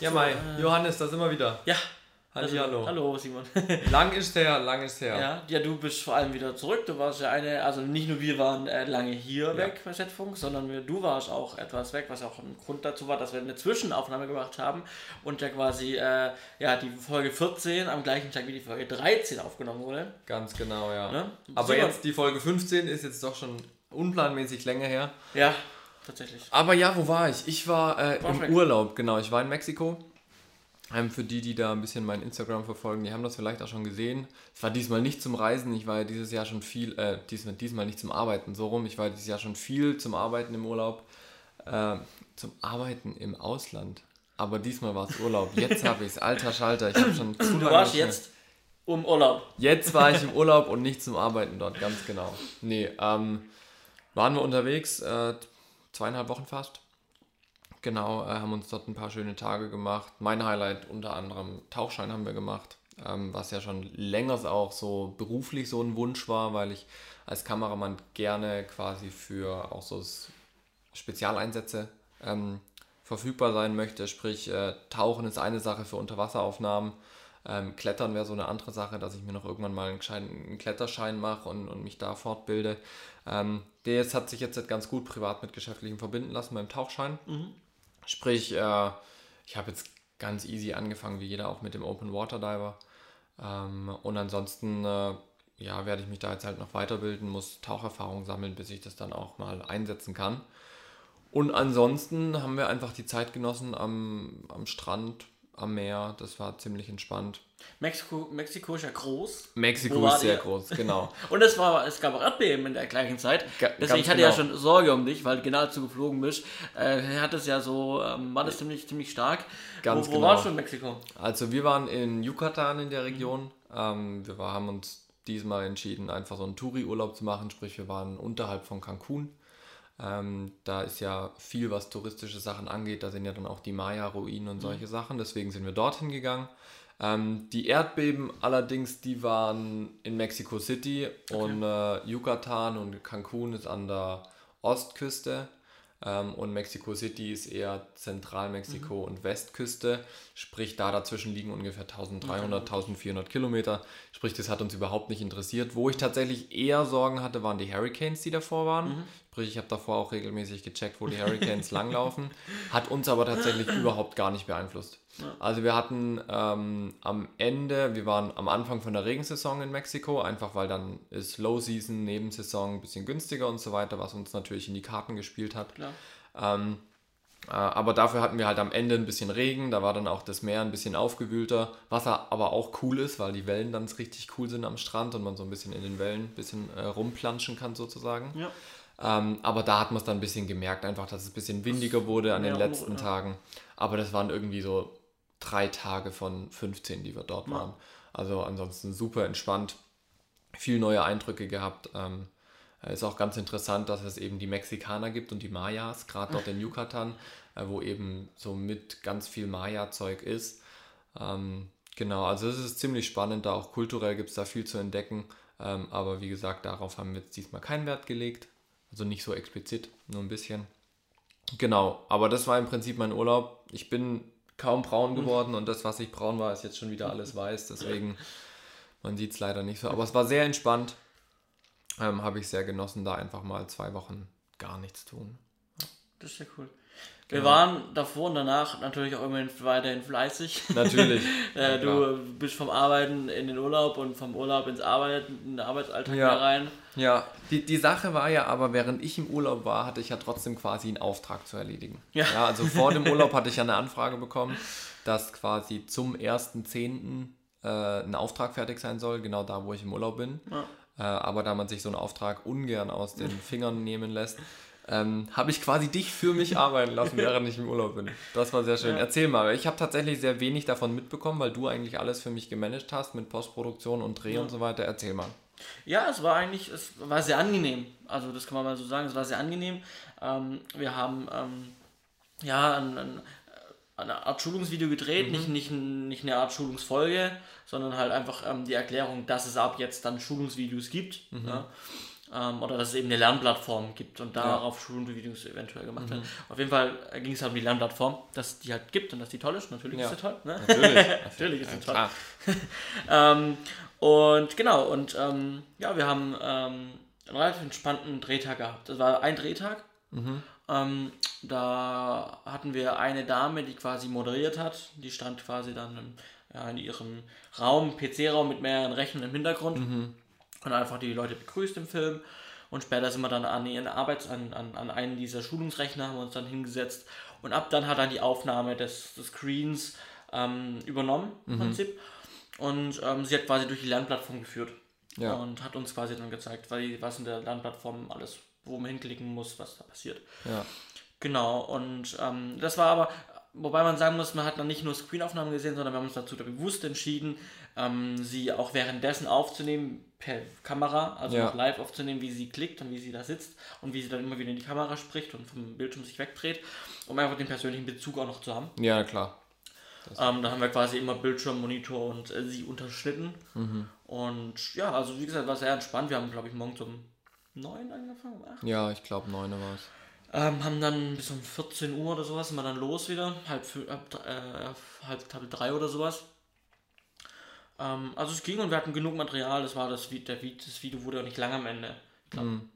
Ja, Mai, Johannes, da sind wir wieder. Ja. Halli, hallo. Also, Hallo, Simon. Lang ist her, lang ist her. ja, ja, du bist vor allem wieder zurück. Du warst ja eine, also nicht nur wir waren äh, lange hier weg bei Z-Funk, sondern wir, du warst auch etwas weg, was auch ein Grund dazu war, dass wir eine Zwischenaufnahme gemacht haben und ja quasi äh, ja, die Folge 14 am gleichen Tag wie die Folge 13 aufgenommen wurde. Ganz genau, ja. Ne? Aber Super. jetzt die Folge 15 ist jetzt doch schon unplanmäßig länger her. Ja, tatsächlich. Aber ja, wo war ich? Ich war äh, Warst im weg. Urlaub, genau. Ich war in Mexiko. Ähm, für die, die da ein bisschen mein Instagram verfolgen, die haben das vielleicht auch schon gesehen. Es war diesmal nicht zum Reisen, ich war ja dieses Jahr schon viel, äh, diesmal, diesmal nicht zum Arbeiten, so rum. Ich war dieses Jahr schon viel zum Arbeiten im Urlaub. Äh, zum Arbeiten im Ausland. Aber diesmal war es Urlaub. Jetzt habe ich es. Alter Schalter, ich habe schon zu Du lange warst nicht mehr- jetzt um Urlaub. Jetzt war ich im Urlaub und nicht zum Arbeiten dort, ganz genau. Nee, ähm, waren wir unterwegs, äh, zweieinhalb Wochen fast. Genau, äh, haben uns dort ein paar schöne Tage gemacht. Mein Highlight unter anderem Tauchschein haben wir gemacht, ähm, was ja schon länger auch so beruflich so ein Wunsch war, weil ich als Kameramann gerne quasi für auch so Spezialeinsätze ähm, verfügbar sein möchte. Sprich, äh, Tauchen ist eine Sache für Unterwasseraufnahmen. Ähm, Klettern wäre so eine andere Sache, dass ich mir noch irgendwann mal einen, einen Kletterschein mache und, und mich da fortbilde. Ähm, der jetzt hat sich jetzt ganz gut privat mit geschäftlichem verbinden lassen beim Tauchschein. Sprich, äh, ich habe jetzt ganz easy angefangen, wie jeder auch mit dem Open Water Diver. Ähm, und ansonsten äh, ja, werde ich mich da jetzt halt noch weiterbilden, muss Taucherfahrung sammeln, bis ich das dann auch mal einsetzen kann. Und ansonsten haben wir einfach die Zeit genossen am, am Strand, am Meer. Das war ziemlich entspannt. Mexiko, Mexiko ist ja groß. Mexiko ist sehr ihr? groß, genau. Und es, war, es gab auch Erdbeben in der gleichen Zeit. Ga- Deswegen ich hatte ja genau. schon Sorge um dich, weil du genau dazu geflogen bist. Äh, hat es ja so, ähm, war das ziemlich, ziemlich stark. Ganz wo, wo genau. warst du in Mexiko? Also wir waren in Yucatan in der Region. Ähm, wir war, haben uns diesmal entschieden, einfach so einen Touri-Urlaub zu machen. Sprich, wir waren unterhalb von Cancun. Ähm, da ist ja viel, was touristische Sachen angeht. Da sind ja dann auch die Maya-Ruinen und solche Sachen. Deswegen sind wir dorthin gegangen. Ähm, die Erdbeben allerdings, die waren in Mexico City und äh, Yucatan und Cancun ist an der Ostküste. Ähm, und Mexico City ist eher Zentralmexiko und Westküste. Sprich, da dazwischen liegen ungefähr 1300, 1400 Kilometer. Sprich, das hat uns überhaupt nicht interessiert. Wo ich tatsächlich eher Sorgen hatte, waren die Hurricanes, die davor waren. Sprich, ich habe davor auch regelmäßig gecheckt, wo die Hurricanes langlaufen. Hat uns aber tatsächlich überhaupt gar nicht beeinflusst. Also wir hatten ähm, am Ende, wir waren am Anfang von der Regensaison in Mexiko, einfach weil dann ist Low Season, Nebensaison ein bisschen günstiger und so weiter, was uns natürlich in die Karten gespielt hat. Ähm, äh, aber dafür hatten wir halt am Ende ein bisschen Regen, da war dann auch das Meer ein bisschen aufgewühlter, was aber auch cool ist, weil die Wellen dann richtig cool sind am Strand und man so ein bisschen in den Wellen ein bisschen äh, rumplanschen kann sozusagen. Ja. Ähm, aber da hat man es dann ein bisschen gemerkt, einfach, dass es ein bisschen windiger wurde an den mehr letzten ja. Tagen. Aber das waren irgendwie so drei Tage von 15, die wir dort waren. Also ansonsten super entspannt, viel neue Eindrücke gehabt. Ähm, ist auch ganz interessant, dass es eben die Mexikaner gibt und die Mayas, gerade dort in Yucatan, äh, wo eben so mit ganz viel Maya-Zeug ist. Ähm, genau, also es ist ziemlich spannend, da auch kulturell gibt es da viel zu entdecken. Ähm, aber wie gesagt, darauf haben wir jetzt diesmal keinen Wert gelegt. Also nicht so explizit, nur ein bisschen. Genau, aber das war im Prinzip mein Urlaub. Ich bin kaum braun geworden und das, was ich braun war, ist jetzt schon wieder alles weiß. Deswegen, man sieht es leider nicht so. Aber es war sehr entspannt. Ähm, Habe ich sehr genossen, da einfach mal zwei Wochen gar nichts tun. Das ist ja cool. Wir Genau. waren davor und danach natürlich auch immerhin weiterhin fleißig. Natürlich. äh, du bist vom Arbeiten in den Urlaub und vom Urlaub ins Arbeiten, in den Arbeitsalltag Ja. wieder rein. Ja, die, die Sache war ja aber, während ich im Urlaub war, hatte ich ja trotzdem quasi einen Auftrag zu erledigen. Ja. also vor dem Urlaub hatte ich ja eine Anfrage bekommen, dass quasi zum 1.10. Äh, ein Auftrag fertig sein soll, genau da, wo ich im Urlaub bin. Ja. Äh, aber da man sich so einen Auftrag ungern aus den Fingern nehmen lässt, ähm, habe ich quasi dich für mich arbeiten lassen, während ich im Urlaub bin. Das war sehr schön. Ja. Erzähl mal, ich habe tatsächlich sehr wenig davon mitbekommen, weil du eigentlich alles für mich gemanagt hast mit Postproduktion und Dreh und so weiter. Erzähl mal. Ja, es war eigentlich, es war sehr angenehm. Also das kann man mal so sagen, es war sehr angenehm. Ähm, wir haben ähm, ja ein, ein, eine Art Schulungsvideo gedreht, nicht, nicht, ein- nicht eine Art Schulungsfolge, sondern halt einfach ähm, die Erklärung, dass es ab jetzt dann Schulungsvideos gibt. Ja. Ähm, oder dass es eben eine Lernplattform gibt und darauf ja. Schulvideos eventuell gemacht mhm. werden. Auf jeden Fall ging es halt um die Lernplattform, dass die halt gibt und dass die toll ist. Natürlich ja. ist sie toll. Ne? Natürlich. Natürlich ist sie toll. ähm, und genau, und ähm, ja, wir haben ähm, einen relativ entspannten Drehtag gehabt. Das war ein Drehtag. Mhm. Ähm, da hatten wir eine Dame, die quasi moderiert hat. Die stand quasi dann im, ja, in ihrem Raum, PC-Raum mit mehreren Rechnern im Hintergrund. Mhm und einfach die Leute begrüßt im Film. Und später sind wir dann an ihren Arbeits-, an, an, an einen dieser Schulungsrechner, haben wir uns dann hingesetzt. Und ab dann hat dann die Aufnahme des, des Screens ähm, übernommen, im mhm. Prinzip. Und ähm, sie hat quasi durch die Lernplattform geführt. Ja. Und hat uns quasi dann gezeigt, was in der Lernplattform alles, wo man hinklicken muss, was da passiert. Ja. Genau, und ähm, das war aber, wobei man sagen muss, man hat dann nicht nur Screenaufnahmen gesehen, sondern wir haben uns dazu bewusst entschieden, ähm, sie auch währenddessen aufzunehmen per Kamera, also ja. live aufzunehmen, wie sie klickt und wie sie da sitzt und wie sie dann immer wieder in die Kamera spricht und vom Bildschirm sich wegdreht, um einfach den persönlichen Bezug auch noch zu haben. Ja, klar. Ähm, da haben wir quasi immer Bildschirm, Monitor und äh, sie unterschnitten. Mhm. Und ja, also wie gesagt, war sehr entspannt. Wir haben, glaube ich, morgens um 9 angefangen, um 8. Ja, ich glaube 9 war es. Ähm, haben dann bis um 14 Uhr oder sowas, sind wir dann los wieder, halb, halb, äh, halb, halb drei oder sowas. Ähm, also es ging und wir hatten genug Material. Das war das, der, das Video wurde auch nicht lang am Ende. Ich glaube, mm.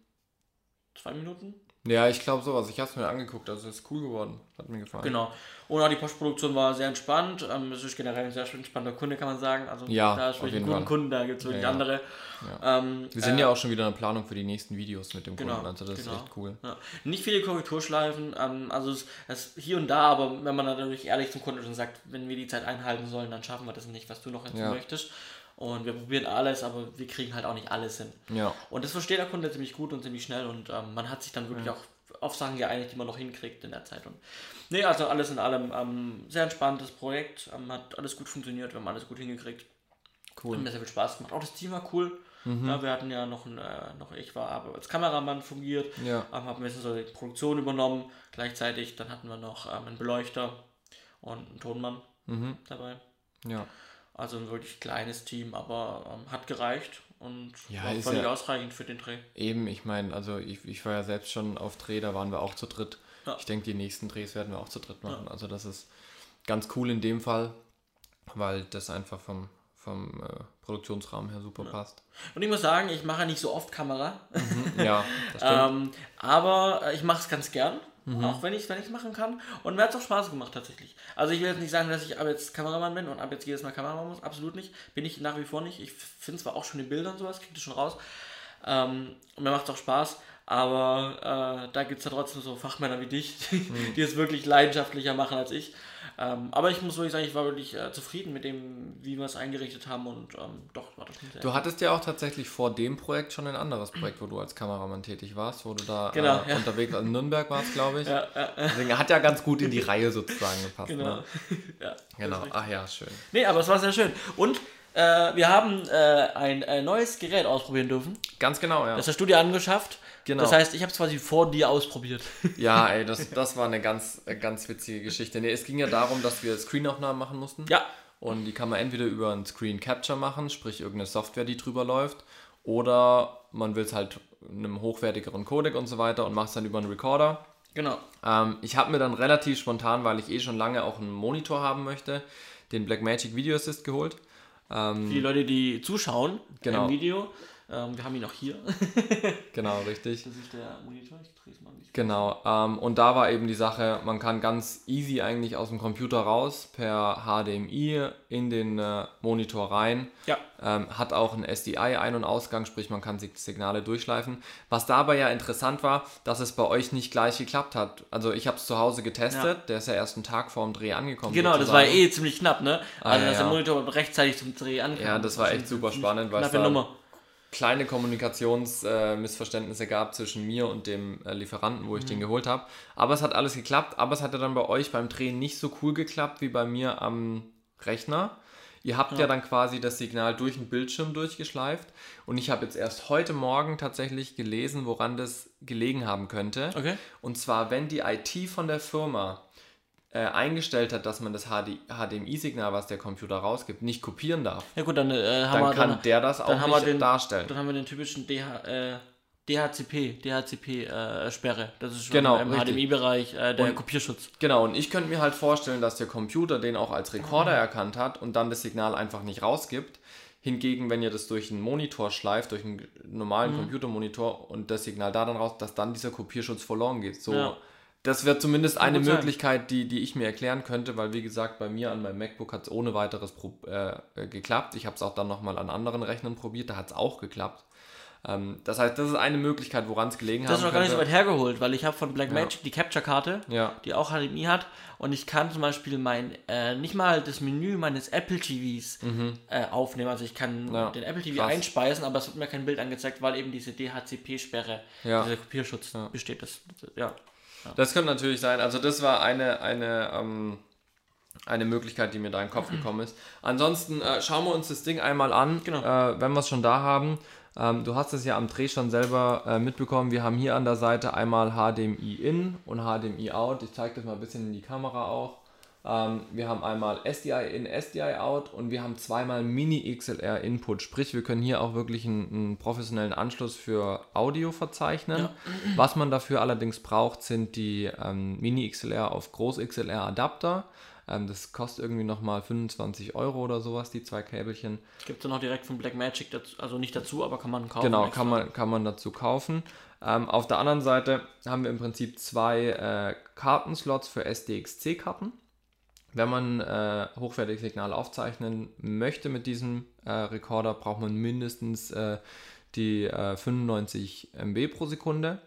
zwei Minuten. Ja, ich glaube sowas. Ich habe es mir angeguckt. Also es ist cool geworden. Hat mir gefallen. Genau. Und auch die Postproduktion war sehr entspannt. Ähm, es ist generell ein sehr entspannter Kunde, kann man sagen. Also ja, da ist wirklich einen guten Kunden, da gibt es wirklich ja, ja. andere. Ja. Ähm, Wir sind äh, ja auch schon wieder in der Planung für die nächsten Videos mit dem genau, Kunden. Also das genau. ist echt cool. Nicht viele Korrekturschleifen. Ähm, also es, es hier und da, aber wenn man natürlich ehrlich zum Kunden schon sagt, wenn wir die Zeit einhalten sollen, dann schaffen wir das nicht, was du noch hinzu möchtest. Und wir probieren alles, aber wir kriegen halt auch nicht alles hin. Ja. Und das versteht der Kunde ziemlich gut und ziemlich schnell und ähm, man hat sich dann wirklich auch auf Sachen geeinigt, die man noch hinkriegt in der Zeit. Und nee, also alles in allem ähm, sehr entspanntes Projekt, ähm, hat alles gut funktioniert, wir haben alles gut hingekriegt. Cool. Hat mir sehr viel Spaß gemacht. Auch das Team war cool. Mhm. Ja, wir hatten ja noch, ein, äh, noch ich war aber als Kameramann fungiert, ja. ähm, haben ein bisschen so die Produktion übernommen. Gleichzeitig dann hatten wir noch ähm, einen Beleuchter und einen Tonmann mhm. dabei. Ja. Also ein wirklich kleines Team, aber ähm, hat gereicht und ja, war völlig ja ausreichend für den Dreh. Eben, ich meine, also ich, ich war ja selbst schon auf Dreh, da waren wir auch zu dritt. Ja. Ich denke, die nächsten Drehs werden wir auch zu dritt machen. Also das ist ganz cool in dem Fall, weil das einfach vom, vom äh, Produktionsrahmen her super ja. passt. Und ich muss sagen, ich mache nicht so oft Kamera. Mhm, ja, das stimmt. ähm, aber äh, ich mache es ganz gern. Mhm. Auch wenn ich es wenn machen kann. Und mir hat es auch Spaß gemacht tatsächlich. Also ich will jetzt nicht sagen, dass ich ab jetzt Kameramann bin und ab jetzt jedes Mal Kameramann muss. Absolut nicht. Bin ich nach wie vor nicht. Ich finde zwar auch schon die Bilder und sowas, kriegt es schon raus. Ähm, und mir macht es auch Spaß. Aber äh, da gibt es ja trotzdem so Fachmänner wie dich, mhm. die es wirklich leidenschaftlicher machen als ich. Ähm, aber ich muss wirklich sagen, ich war wirklich äh, zufrieden mit dem, wie wir es eingerichtet haben und ähm, doch war das schon sehr. Du hattest ja auch tatsächlich vor dem Projekt schon ein anderes Projekt, wo du als Kameramann tätig warst, wo du da genau, äh, ja. unterwegs warst. In Nürnberg warst, glaube ich. Ja, ja, Deswegen hat ja ganz gut in die Reihe sozusagen gepasst. Genau. Ne? ja, genau. Ach ja, schön. Nee, aber es war sehr schön. Und äh, wir haben äh, ein, ein, neues Gerät ausprobieren dürfen. Ganz genau, ja. Das hast du dir angeschafft. Genau. Das heißt, ich habe es quasi vor dir ausprobiert. Ja, ey, das, das war eine ganz, äh, ganz witzige Geschichte. Nee, es ging ja darum, dass wir Screenaufnahmen machen mussten. Ja. Und die kann man entweder über einen Screen Capture machen, sprich irgendeine Software, die drüber läuft, oder man will es halt in einem hochwertigeren Codec und so weiter und macht es dann über einen Recorder. Genau. Ähm, ich habe mir dann relativ spontan, weil ich eh schon lange auch einen Monitor haben möchte, den Blackmagic Video Assist geholt. Ähm, Für die Leute, die zuschauen genau. im Video, ähm, wir haben ihn auch hier. genau, richtig. Das ist der Monitor, ich drehe es mal nicht. Genau, ähm, und da war eben die Sache, man kann ganz easy eigentlich aus dem Computer raus per HDMI in den äh, Monitor rein. Ja. Ähm, hat auch ein SDI-Ein- und Ausgang, sprich man kann Signale durchschleifen. Was dabei ja interessant war, dass es bei euch nicht gleich geklappt hat. Also ich habe es zu Hause getestet, ja. der ist ja erst einen Tag vor dem Dreh angekommen. Genau, sozusagen. das war eh ziemlich knapp, ne? Also ah, ja, dass der Monitor rechtzeitig zum Dreh ankam. Ja, das war echt super spannend, weil es Nummer kleine Kommunikationsmissverständnisse äh, gab zwischen mir und dem äh, Lieferanten, wo ich mhm. den geholt habe. Aber es hat alles geklappt. Aber es hatte dann bei euch beim Drehen nicht so cool geklappt wie bei mir am Rechner. Ihr habt ja. ja dann quasi das Signal durch den Bildschirm durchgeschleift. Und ich habe jetzt erst heute Morgen tatsächlich gelesen, woran das gelegen haben könnte. Okay. Und zwar, wenn die IT von der Firma äh, eingestellt hat, dass man das HDMI-Signal, was der Computer rausgibt, nicht kopieren darf, ja gut, dann, äh, dann wir, kann dann, der das auch nicht den, darstellen. Dann haben wir den typischen DH, äh, DHCP, DHCP-Sperre. Äh, das ist schon Genau, im. HDMI-Bereich äh, der Und- Kopierschutz. Genau, und ich könnte mir halt vorstellen, dass der Computer den auch als Rekorder erkannt hat und dann das Signal einfach nicht rausgibt. Hingegen, wenn ihr das durch einen Monitor schleift, durch einen normalen Computermonitor und das Signal da dann raus, dass dann dieser Kopierschutz verloren geht. So, Ja. Das wäre zumindest eine sein. Möglichkeit, die, die ich mir erklären könnte, weil wie gesagt, bei mir an meinem MacBook hat es ohne weiteres äh, äh, geklappt. Ich habe es auch dann nochmal an anderen Rechnern probiert, da hat es auch geklappt. Ähm, das heißt, das ist eine Möglichkeit, woran es gelegen Das ist noch gar nicht so weit hergeholt, weil ich habe von Blackmagic die Capture-Karte, Ja. die auch HDMI hat, und ich kann zum Beispiel mein, äh, nicht mal das Menü meines Apple TVs äh, aufnehmen. Also ich kann Mhm. Ja, den Apple TV krass. einspeisen, aber es wird mir kein Bild angezeigt, weil eben diese DHCP-Sperre, Ja. dieser Kopierschutz besteht. Das, das, ja. Das könnte natürlich sein. Also das war eine, eine, ähm, eine Möglichkeit, die mir da in den Kopf gekommen ist. Ansonsten äh, schauen wir uns das Ding einmal an, Genau. äh, wenn wir es schon da haben. Ähm, du hast es ja am Dreh schon selber äh, mitbekommen. Wir haben hier an der Seite einmal HDMI in und HDMI out. Ich zeige das mal ein bisschen in die Kamera auch. Ähm, wir haben einmal SDI in, SDI out und wir haben zweimal Mini XLR Input. Sprich, wir können hier auch wirklich einen, einen professionellen Anschluss für Audio verzeichnen. Was man dafür allerdings braucht, sind die ähm, Mini XLR auf Groß XLR Adapter. Ähm, das kostet irgendwie nochmal 25 Euro oder sowas, die zwei Käbelchen. Gibt es noch direkt von Blackmagic dazu, also nicht dazu, aber kann man kaufen. Genau, extra. kann man, kann man dazu kaufen. Ähm, auf der anderen Seite haben wir im Prinzip zwei äh, Kartenslots für SDXC-Karten. Wenn man äh, hochwertige Signale aufzeichnen möchte mit diesem äh, Rekorder, braucht man mindestens äh, die äh, 95 MB pro Sekunde.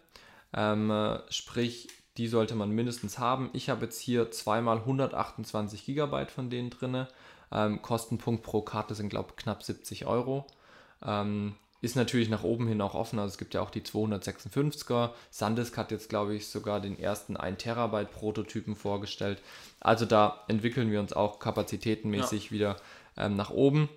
Ähm, äh, sprich, die sollte man mindestens haben. Ich habe jetzt hier zweimal 128 GB von denen drin. Ähm, Kostenpunkt pro Karte sind, glaube ich, knapp 70 Euro. Ähm, ist natürlich nach oben hin auch offen. Also es gibt ja auch die 256er. Sandisk hat jetzt, glaube ich, sogar den ersten 1 Terabyte Prototypen vorgestellt. Also da entwickeln wir uns auch kapazitätenmäßig wieder ähm, nach oben.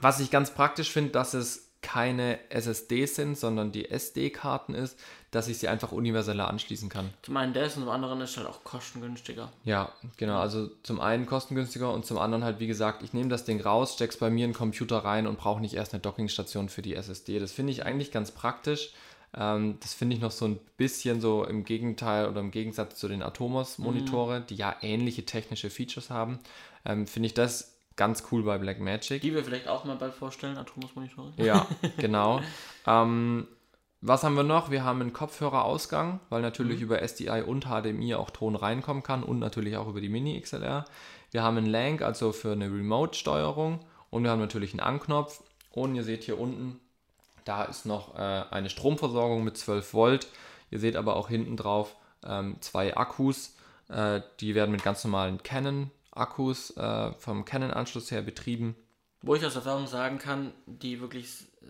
Was ich ganz praktisch finde, dass es keine SSDs sind, sondern die SD-Karten ist, dass ich sie einfach universeller anschließen kann. Zum einen das und zum anderen ist halt auch kostengünstiger. Ja, genau. Also zum einen kostengünstiger und zum anderen halt, wie gesagt, ich nehme das Ding raus, steck's bei mir in den Computer rein und brauche nicht erst eine Dockingstation für die SSD. Das finde ich eigentlich ganz praktisch. Ähm, das finde ich noch so ein bisschen so im Gegenteil oder im Gegensatz zu den Atomos-Monitore, die ja ähnliche technische Features haben. Ähm, finde ich das ganz cool bei Blackmagic. Die wir vielleicht auch mal bald vorstellen, Atomos-Monitore. Ja, genau. ähm, was haben wir noch? Wir haben einen Kopfhörerausgang, weil natürlich über SDI und HDMI auch Ton reinkommen kann und natürlich auch über die Mini XLR. Wir haben einen LANC, also für eine Remote-Steuerung und wir haben natürlich einen Anknopf und ihr seht hier unten, da ist noch äh, eine Stromversorgung mit 12 Volt. Ihr seht aber auch hinten drauf ähm, zwei Akkus, äh, die werden mit ganz normalen Canon-Akkus äh, vom Canon-Anschluss her betrieben. Wo ich aus Erfahrung sagen kann, die wirklich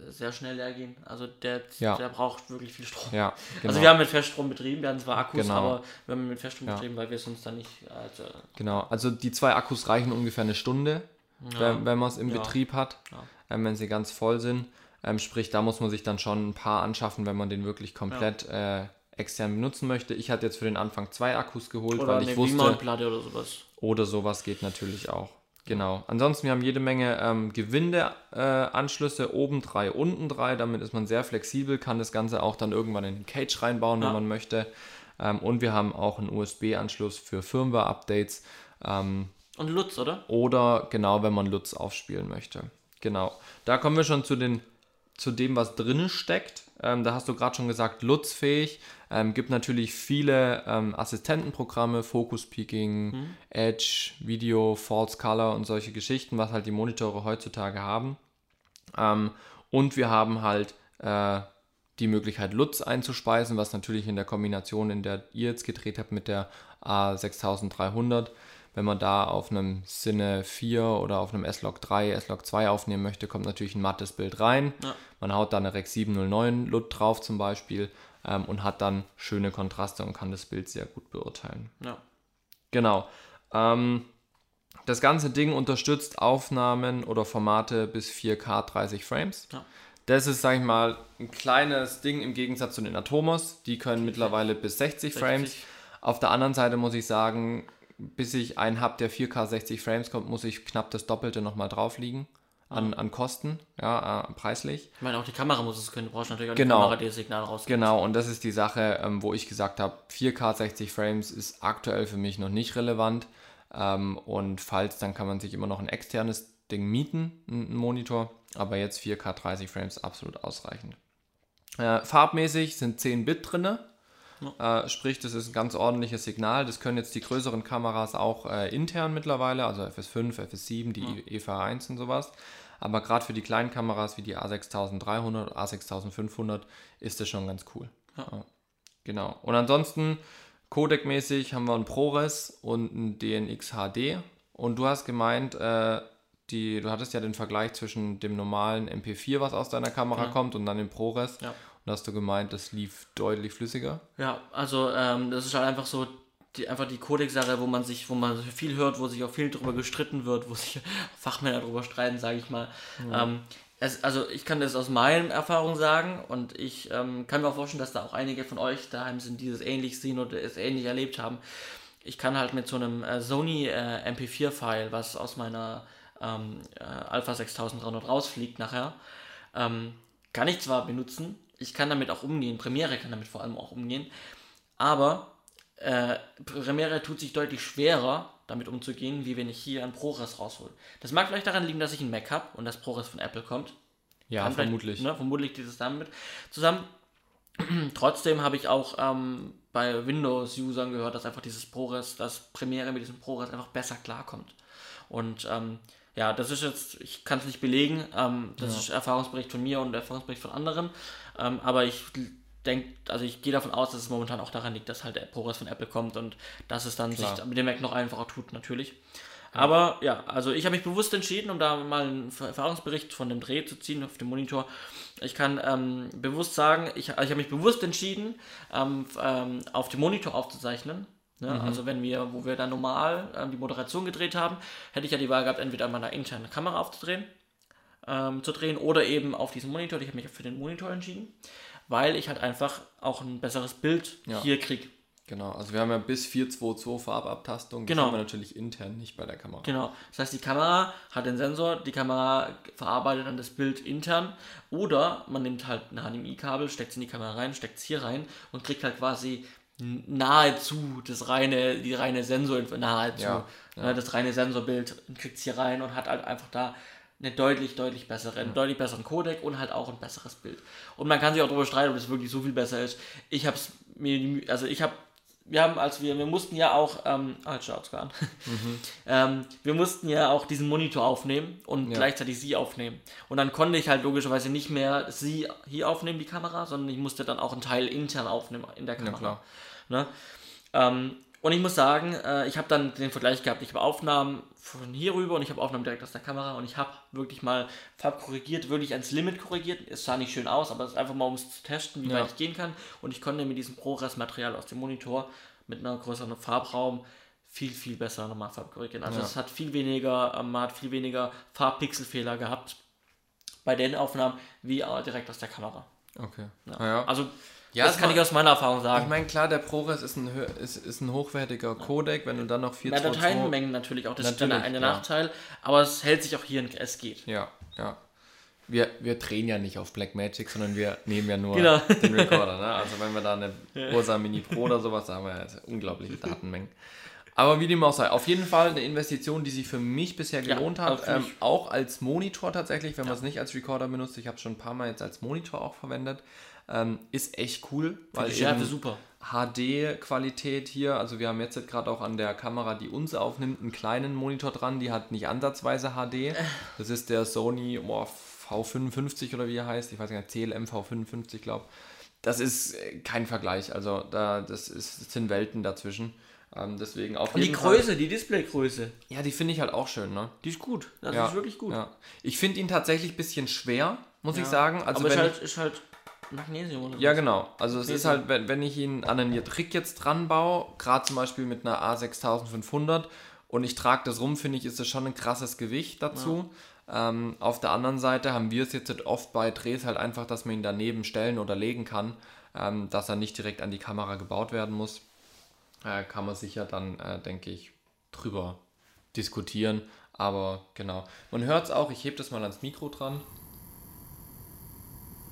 sehr schnell leer gehen. Also der, Ja. der braucht wirklich viel Strom. Ja, genau. Also wir haben mit Feststrom betrieben, wir hatten zwar Akkus, Genau. aber wir haben mit Feststrom Ja. betrieben, weil wir es uns dann nicht. Also, Genau, also die zwei Akkus reichen ungefähr eine Stunde, wenn, wenn man es im. Betrieb hat, ähm, wenn sie ganz voll sind. Ähm, sprich, da muss man sich dann schon ein paar anschaffen, wenn man den wirklich komplett äh, extern benutzen möchte. Ich hatte jetzt für den Anfang zwei Akkus geholt, oder weil ich wusste, oder sowas. oder sowas geht natürlich auch. Genau. Ansonsten, wir haben jede Menge ähm, Gewinde-Anschlüsse, äh, oben drei, unten drei. Damit ist man sehr flexibel, kann das Ganze auch dann irgendwann in den Cage reinbauen, wenn Ja. man möchte. Ähm, und wir haben auch einen USB-Anschluss für Firmware-Updates. Ähm, Und Lutz, oder? oder genau, wenn man Lutz aufspielen möchte. Genau. Da kommen wir schon zu, den, zu dem, was drin steckt. Ähm, da hast du gerade schon gesagt, Lutz-fähig. Ähm, gibt natürlich viele ähm, Assistentenprogramme, Focus Peaking, Edge, Video, False Color und solche Geschichten, was halt die Monitore heutzutage haben. Ähm, und wir haben halt äh, die Möglichkeit, Lutz einzuspeisen, was natürlich in der Kombination, in der ihr jetzt gedreht habt mit der A6300, wenn man da auf einem Cine 4 oder auf einem S-Log 3, S-Log 2 aufnehmen möchte, kommt natürlich ein mattes Bild rein. Ja. Man haut da eine Rec 709 LUT drauf zum Beispiel ähm, und hat dann schöne Kontraste und kann das Bild sehr gut beurteilen. Ja. Genau. Ähm, das ganze Ding unterstützt Aufnahmen oder Formate bis 4K 30 Frames. Ja. Das ist, sag ich mal, ein kleines Ding im Gegensatz zu den Atomos. Die können mittlerweile bis 60 Frames. 60. Auf der anderen Seite muss ich sagen, bis ich einen habe, der 4K 60 Frames kommt, muss ich knapp das Doppelte nochmal drauf liegen. An, an Kosten, ja, äh, preislich. Ich meine, auch die Kamera muss es können. Du brauchst natürlich auch Genau. die Kamera, die das Signal rausgibt. Genau, und das ist die Sache, ähm, wo ich gesagt habe, 4K 60 Frames ist aktuell für mich noch nicht relevant. Ähm, und falls, dann kann man sich immer noch ein externes Ding mieten, einen Monitor. Aber jetzt 4K 30 Frames absolut ausreichend. Äh, farbmäßig sind 10 Bit drin. Äh, sprich, das ist ein ganz ordentliches Signal. Das können jetzt die größeren Kameras auch äh, intern mittlerweile, also FS5, FS7, die EVA 1 und sowas. Aber gerade für die kleinen Kameras wie die A6300, A6500 ist das schon ganz cool. Ja. Genau. Und ansonsten, Codec-mäßig haben wir ein ProRes und ein DNX HD. Und du hast gemeint, äh, die, du hattest ja den Vergleich zwischen dem normalen MP4, was aus deiner Kamera kommt, und dann dem ProRes. Ja. Und hast du gemeint, das lief deutlich flüssiger. Ja, also ähm, das ist halt einfach so die, einfach die Codex-Sache, wo man sich, wo man viel hört, wo sich auch viel drüber gestritten wird, wo sich Fachmänner drüber streiten, sage ich mal. Ähm, es, also ich kann das aus meinen Erfahrungen sagen und ich ähm, kann mir auch vorstellen, dass da auch einige von euch daheim sind, die das ähnlich sehen oder es ähnlich erlebt haben. Ich kann halt mit so einem äh, Sony äh, MP4-File, was aus meiner ähm, äh, Alpha 6300 rausfliegt nachher, ähm, kann ich zwar benutzen, ich kann damit auch umgehen, Premiere kann damit vor allem auch umgehen, aber äh, Premiere tut sich deutlich schwerer, damit umzugehen, wie wenn ich hier ein ProRes raushole. Das mag vielleicht daran liegen, dass ich einen Mac habe und das ProRes von Apple kommt. Ja, Kann vermutlich. Ne, vermutlich liegt es damit zusammen. Trotzdem habe ich auch ähm, bei Windows-Usern gehört, dass einfach dieses ProRes, dass Premiere mit diesem ProRes einfach besser klarkommt. Und ähm, ja, das ist jetzt, ich kann es nicht belegen, ähm, das ist Erfahrungsbericht von mir und Erfahrungsbericht von anderen, ähm, aber ich denke, also ich gehe davon aus, dass es momentan auch daran liegt, dass halt der ProRes von Apple kommt und dass es dann Klar. sich mit dem Mac noch einfacher tut, natürlich. Aber ja, also ich habe mich bewusst entschieden, um da mal einen Erfahrungsbericht von dem Dreh zu ziehen auf dem Monitor. Ich kann ähm, bewusst sagen, ich, also ich habe mich bewusst entschieden, ähm, ähm, auf dem Monitor aufzuzeichnen. Ne? Also wenn wir, wo wir dann normal ähm, die Moderation gedreht haben, hätte ich ja die Wahl gehabt, entweder an meiner internen Kamera aufzudrehen, ähm, zu drehen oder eben auf diesem Monitor. Ich habe mich für den Monitor entschieden, weil ich halt einfach auch ein besseres Bild Ja. hier kriege. Genau, also wir haben ja bis 422 Farbabtastung. Das Genau. haben wir natürlich intern nicht bei der Kamera. Genau. Das heißt, die Kamera hat den Sensor, die Kamera verarbeitet dann das Bild intern oder man nimmt halt ein HDMI-Kabel, steckt es in die Kamera rein, steckt es hier rein und kriegt halt quasi nahezu das reine, die reine Sensor, nahezu, Ja, ne, das reine Sensorbild und kriegt es hier rein und hat halt einfach da eine deutlich, deutlich bessere, einen deutlich besseren Codec und halt auch ein besseres Bild. Und man kann sich auch darüber streiten, ob das wirklich so viel besser ist. Ich habe es mir, die Mühe- also ich habe, wir haben, als wir, wir mussten ja auch, ähm, ah, schaut's gar an. ähm, wir mussten ja auch diesen Monitor aufnehmen und Ja. gleichzeitig sie aufnehmen. Und dann konnte ich halt logischerweise nicht mehr sie hier aufnehmen, die Kamera, sondern ich musste dann auch einen Teil intern aufnehmen in der Kamera. klar. Ne? Ähm, und ich muss sagen, äh, ich habe dann den Vergleich gehabt. Ich habe Aufnahmen von hier rüber und ich habe Aufnahmen direkt aus der Kamera und ich habe wirklich mal farbkorrigiert, wirklich ans Limit korrigiert. Es sah nicht schön aus, aber es ist einfach mal, um es zu testen, wie Ja. weit ich gehen kann. Und ich konnte mit diesem ProRes-Material aus dem Monitor mit einer größeren Farbraum viel, viel besser nochmal Farb korrigieren. Also Ja. es hat viel weniger, ähm, man hat viel weniger Farbpixelfehler gehabt bei den Aufnahmen wie äh, direkt aus der Kamera. Okay. Ja. Also Ja, das es kann war- ich aus meiner Erfahrung sagen. Ich meine, klar, der ProRes ist ein, ist, ist ein hochwertiger Codec, wenn du dann noch Mehr 422... Dateienmengen natürlich auch, das ist dann Natürlich, ein ja. Nachteil, aber es hält sich auch hier, in- es geht. Ja, ja. Wir, wir drehen ja nicht auf Blackmagic, sondern wir nehmen ja nur Genau. den Recorder. Ne? Also wenn wir da eine Ursa Mini Pro oder sowas haben, wir ja unglaubliche Datenmengen. Aber wie dem auch sei, auf jeden Fall eine Investition, die sich für mich bisher Ja, gelohnt also hat. Ähm, auch als Monitor tatsächlich, wenn man es nicht als Recorder benutzt. Ich habe es schon ein paar Mal jetzt als Monitor auch verwendet. Ähm, ist echt cool, weil Die Schärfe eben super. HD-Qualität hier. Also wir haben jetzt gerade auch an der Kamera, die uns aufnimmt, einen kleinen Monitor dran. Die hat nicht ansatzweise HD. Das ist der Sony oh, V55 oder wie er heißt. Ich weiß gar nicht, CLM V55, glaube Das ist äh, kein Vergleich. Also da, das, ist, das sind Welten dazwischen. Ähm, deswegen auf Und die jeden Fall- Größe, die Displaygröße, Ja, die finde ich halt auch schön, ne? die ist gut. Das ja, ist wirklich gut. Ja. Ich finde ihn tatsächlich ein bisschen schwer, muss ich Ja. sagen. Also aber ist wenn halt, ist halt Magnesium oder Ja, was. genau. Also es ist Magnesium. halt, wenn, wenn ich ihn an einen Rig jetzt dran baue, gerade zum Beispiel mit einer A6500 und ich trage das rum, finde ich, ist das schon ein krasses Gewicht dazu. Ähm, auf der anderen Seite haben wir es jetzt halt oft bei Drehs halt einfach, dass man ihn daneben stellen oder legen kann, ähm, dass er nicht direkt an die Kamera gebaut werden muss. Äh, kann man sicher dann, äh, denke ich, drüber diskutieren. Aber genau. Man hört es auch, ich hebe das mal ans Mikro dran.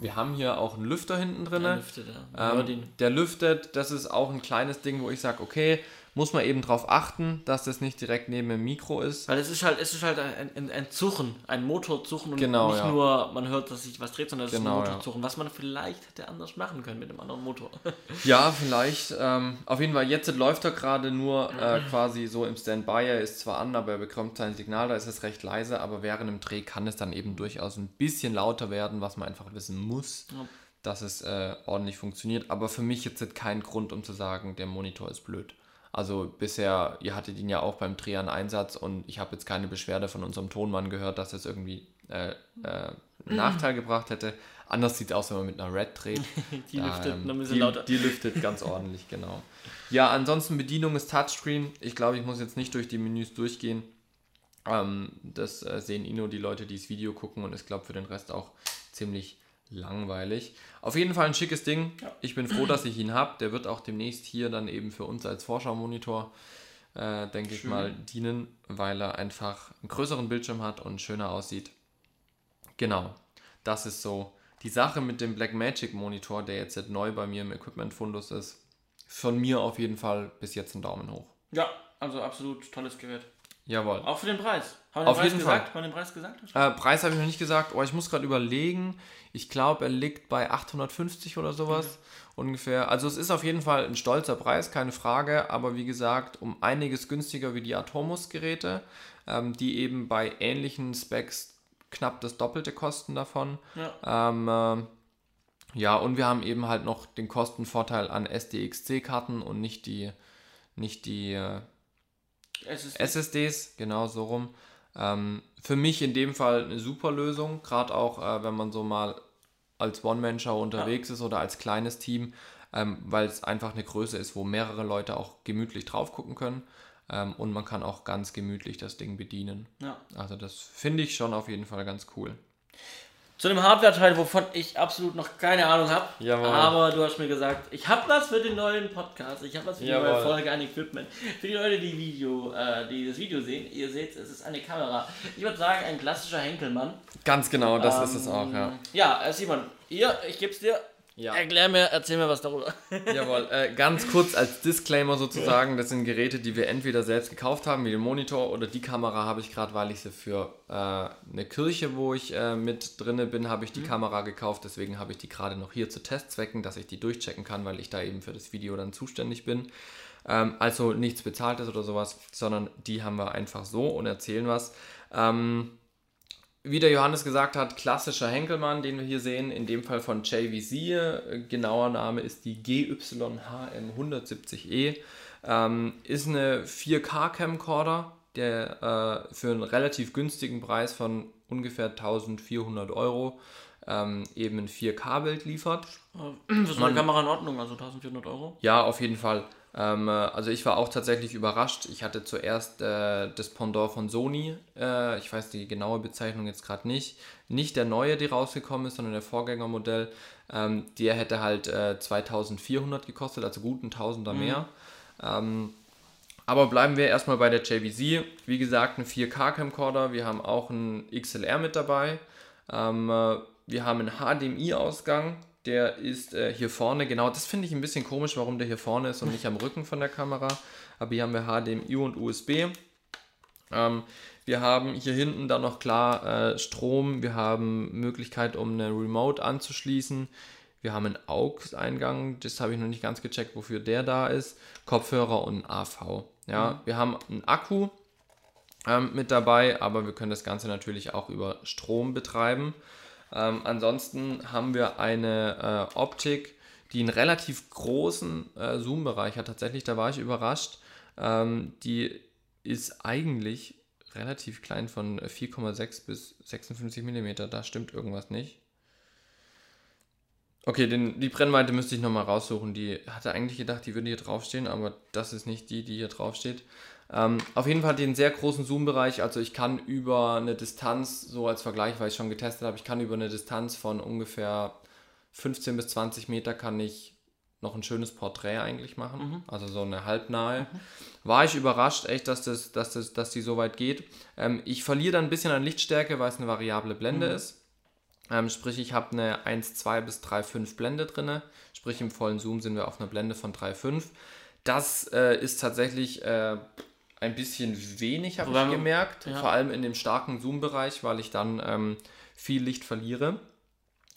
Wir haben hier auch einen Lüfter hinten drin. Der lüftet, ja. Ähm, der lüftet, das ist auch ein kleines Ding, wo ich sage, okay, muss man eben darauf achten, dass das nicht direkt neben dem Mikro ist. Weil es ist halt, es ist halt ein, ein, ein Zuchen, ein Motorzuchen und Genau, nicht ja. nur, man hört, dass sich was dreht, sondern es Genau, ist ja. ein Motorzuchen, was man vielleicht hätte anders machen können mit einem anderen Motor. Ja, vielleicht. Ähm, auf jeden Fall, jetzt läuft er gerade nur äh, quasi so im Standby. Er ist zwar an, aber er bekommt sein Signal, da ist es recht leise, aber während dem Dreh kann es dann eben durchaus ein bisschen lauter werden, was man einfach wissen muss, Ja. dass es äh, ordentlich funktioniert. Aber für mich jetzt kein Grund, um zu sagen, der Monitor ist blöd. Also bisher, ihr hattet ihn ja auch beim Dreh an Einsatz und ich habe jetzt keine Beschwerde von unserem Tonmann gehört, dass es irgendwie äh, äh, einen Nachteil gebracht hätte. Anders sieht es aus, wenn man mit einer Red dreht. Die lüftet Ähm, noch ein bisschen die, lauter. Die lüftet ganz ordentlich, genau. Ja, ansonsten Bedienung ist Touchscreen. Ich glaube, ich muss jetzt nicht durch die Menüs durchgehen. Ähm, das äh, sehen eh nur die Leute, die das Video gucken und ist, glaube für den Rest auch ziemlich langweilig. Auf jeden Fall ein schickes Ding. Ja. Ich bin froh, dass ich ihn habe. Der wird auch demnächst hier dann eben für uns als Vorschau-Monitor, äh, denke ich mal, dienen, weil er einfach einen größeren Bildschirm hat und schöner aussieht. Genau, das ist so die Sache mit dem Blackmagic Monitor, der jetzt neu bei mir im Equipment-Fundus ist. Von mir auf jeden Fall bis jetzt ein Daumen hoch. Ja, also absolut tolles Gerät. Jawohl. Auch für den Preis. Haben wir den Auf Preis jeden gesagt? Fall. Haben wir den Preis gesagt? Äh, Preis habe ich noch nicht gesagt. Oh, ich muss gerade überlegen. Ich glaube, er liegt bei 850 oder sowas ungefähr. Also es ist auf jeden Fall ein stolzer Preis, keine Frage. Aber wie gesagt, um einiges günstiger wie die Atomus-Geräte, ähm, die eben bei ähnlichen Specs knapp das Doppelte kosten davon. Ja. Ähm, äh, ja, und wir haben eben halt noch den Kostenvorteil an SDXC-Karten und nicht die, nicht die äh, ist SSDs, genau so rum. Ähm, für mich in dem Fall eine super Lösung, gerade auch äh, wenn man so mal als One-Man-Show unterwegs ist oder als kleines Team, ähm, weil es einfach eine Größe ist, wo mehrere Leute auch gemütlich drauf gucken können ähm, und man kann auch ganz gemütlich das Ding bedienen. ja. Also das finde ich schon auf jeden Fall ganz cool. Zu einem Hardware-Teil, wovon ich absolut noch keine Ahnung habe. Aber du hast mir gesagt, ich habe was für den neuen Podcast, ich habe was für die Jawohl. neue Folge an Equipment. Für die Leute, die, Video, äh, die das Video sehen, ihr seht, es ist eine Kamera. Ich würde sagen, ein klassischer Henkelmann. Ganz genau, das Ähm, ist es auch, ja. Ja, äh, Simon, hier, ich geb's dir. Ja. Erklär mir, erzähl mir was darüber. Jawohl, äh, ganz kurz als Disclaimer sozusagen, das sind Geräte, die wir entweder selbst gekauft haben, wie den Monitor oder die Kamera habe ich gerade, weil ich sie für äh, eine Kirche, wo ich äh, mit drinne bin, habe ich die Kamera gekauft, deswegen habe ich die gerade noch hier zu Testzwecken, dass ich die durchchecken kann, weil ich da eben für das Video dann zuständig bin. Ähm, also nichts bezahltes oder sowas, sondern die haben wir einfach so und erzählen was. Ähm, wie der Johannes gesagt hat, klassischer Henkelmann, den wir hier sehen, in dem Fall von JVC. Äh, Genauer Name ist die GYHM170E. Ähm, ist eine 4K-Camcorder, der äh, für einen relativ günstigen Preis von ungefähr 1400 Euro ähm, eben ein 4K-Bild liefert. Für so eine Kamera in Ordnung, also 1400 Euro. Ja, auf jeden Fall. Ähm, äh, also ich war auch tatsächlich überrascht. Ich hatte zuerst äh, das Pendant von Sony, äh, ich weiß die genaue Bezeichnung jetzt gerade nicht, nicht der neue, der rausgekommen ist, sondern der Vorgängermodell. Ähm, der hätte halt äh, 2400 gekostet, also guten Tausender mehr. Ähm, aber bleiben wir erstmal bei der JVC. Wie gesagt, ein 4K-Camcorder. Wir haben auch einen XLR mit dabei. Ähm, äh, wir haben einen HDMI-Ausgang. Der ist äh, hier vorne. Genau, das finde ich ein bisschen komisch, warum der hier vorne ist und nicht am Rücken von der Kamera. Aber hier haben wir HDMI und USB. Ähm, wir haben hier hinten dann noch klar äh, Strom. Wir haben Möglichkeit, um eine Remote anzuschließen. Wir haben einen AUX-Eingang, das habe ich noch nicht ganz gecheckt, wofür der da ist. Kopfhörer und ein AV. Ja, wir haben einen Akku ähm, mit dabei, aber wir können das Ganze natürlich auch über Strom betreiben. Ähm, ansonsten haben wir eine äh, Optik, die einen relativ großen äh, Zoom-Bereich hat. Tatsächlich, da war ich überrascht. Ähm, die ist eigentlich relativ klein von 4,6 bis 56 mm. Da stimmt irgendwas nicht. Okay, den, die Brennweite müsste ich nochmal raussuchen. Die hatte eigentlich gedacht, die würde hier draufstehen, aber das ist nicht die, die hier draufsteht. Ähm, auf jeden Fall hat die einen sehr großen Zoom-Bereich. Also ich kann über eine Distanz, so als Vergleich, weil ich schon getestet habe, ich kann über eine Distanz von ungefähr 15 bis 20 Meter kann ich noch ein schönes Porträt eigentlich machen. Also so eine halbnahe. war ich überrascht, echt, dass, das, dass, das, dass die so weit geht. Ähm, ich verliere dann ein bisschen an Lichtstärke, weil es eine variable Blende ist. Ähm, sprich, ich habe eine 1,2 bis 3,5 Blende drin. Sprich, im vollen Zoom sind wir auf einer Blende von 3,5. Das äh, ist tatsächlich äh, ein bisschen wenig, habe ich gemerkt. Ja. Vor allem in dem starken Zoom-Bereich, weil ich dann ähm, viel Licht verliere.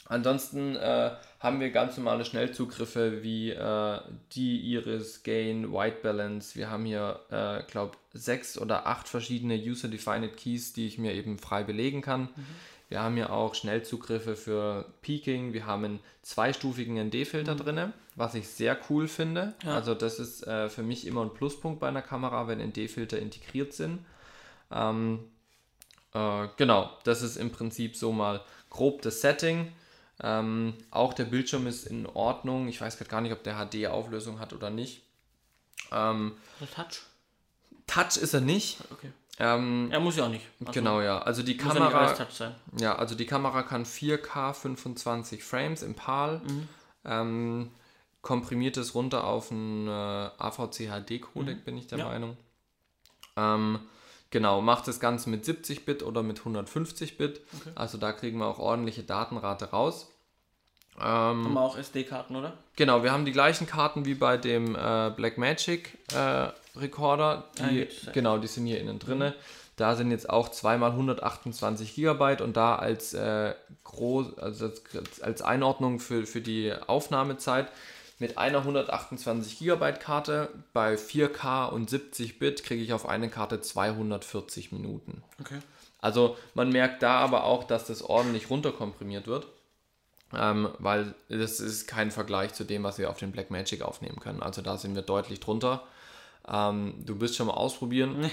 Ansonsten äh, haben wir ganz normale Schnellzugriffe wie äh, die Iris, Gain, White Balance. Wir haben hier, äh, glaube sechs oder acht verschiedene User-Defined Keys, die ich mir eben frei belegen kann. Mhm. Wir haben hier auch Schnellzugriffe für Peaking. Wir haben einen zweistufigen ND-Filter mhm. drin, was ich sehr cool finde. Ja. Also das ist äh, für mich immer ein Pluspunkt bei einer Kamera, wenn ND-Filter integriert sind. Ähm, äh, genau, das ist im Prinzip so mal grob das Setting. Ähm, auch der Bildschirm ist in Ordnung. Ich weiß gerade gar nicht, ob der HD-Auflösung hat oder nicht. Ähm, Touch? Touch ist er nicht. Okay. Ähm, er muss ja auch nicht. Also genau, ja. Also die Kamera. Ja, ja, also die Kamera kann 4K 25 Frames im PAL. Mhm. Ähm, komprimiert es runter auf einen äh, AVC HD-Codec, mhm. bin ich der ja. Meinung. Ähm, genau, macht das Ganze mit 70-Bit oder mit 150-Bit. Okay. Also da kriegen wir auch ordentliche Datenrate raus. Ähm, haben wir auch SD-Karten, oder? Genau, wir haben die gleichen Karten wie bei dem äh, Blackmagic äh, Recorder. Die, ah, genau, die sind hier innen drin. Mhm. Da sind jetzt auch zweimal 128 GB und da als, äh, groß, also als, als Einordnung für, für die Aufnahmezeit mit einer 128 GB Karte bei 4K und 70 Bit kriege ich auf eine Karte 240 Minuten. Okay. Also man merkt da aber auch, dass das ordentlich runterkomprimiert wird ähm, weil das ist kein Vergleich zu dem, was wir auf den Blackmagic aufnehmen können. Also da sind wir deutlich drunter. Ähm, du bist schon mal ausprobieren.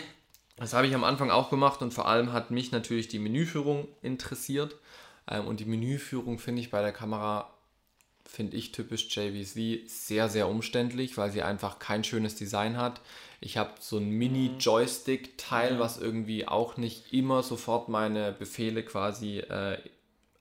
Das habe ich am Anfang auch gemacht und vor allem hat mich natürlich die Menüführung interessiert. Ähm, und die Menüführung finde ich bei der Kamera, finde ich typisch JVC, sehr, sehr umständlich, weil sie einfach kein schönes Design hat. Ich habe so ein Mini-Joystick-Teil, ja. was irgendwie auch nicht immer sofort meine Befehle quasi äh,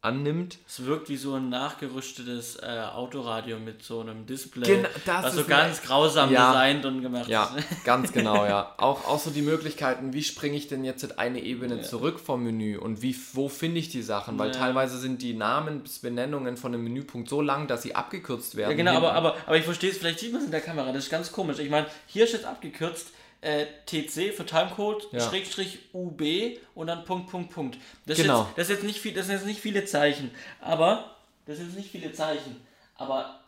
annimmt. Es wirkt wie so ein nachgerüstetes äh, Autoradio mit so einem Display, Gen das was so ganz grausam ja, designt und gemacht ja, ist. Ja, ganz genau, ja. Auch, auch so die Möglichkeiten, wie springe ich denn jetzt eine Ebene ja. zurück vom Menü und wie, wo finde ich die Sachen, weil ja. teilweise sind die Namensbenennungen von dem Menüpunkt so lang, dass sie abgekürzt werden. Ja, genau, aber, aber, aber ich verstehe es, vielleicht sieht man es in der Kamera, das ist ganz komisch. Ich meine, hier steht abgekürzt, äh, TC für Timecode, ja. Schrägstrich UB und dann Punkt, Punkt, Punkt. Das, genau. ist jetzt, das, ist jetzt nicht viel, das sind jetzt nicht viele Zeichen, aber das sind jetzt nicht viele Zeichen, aber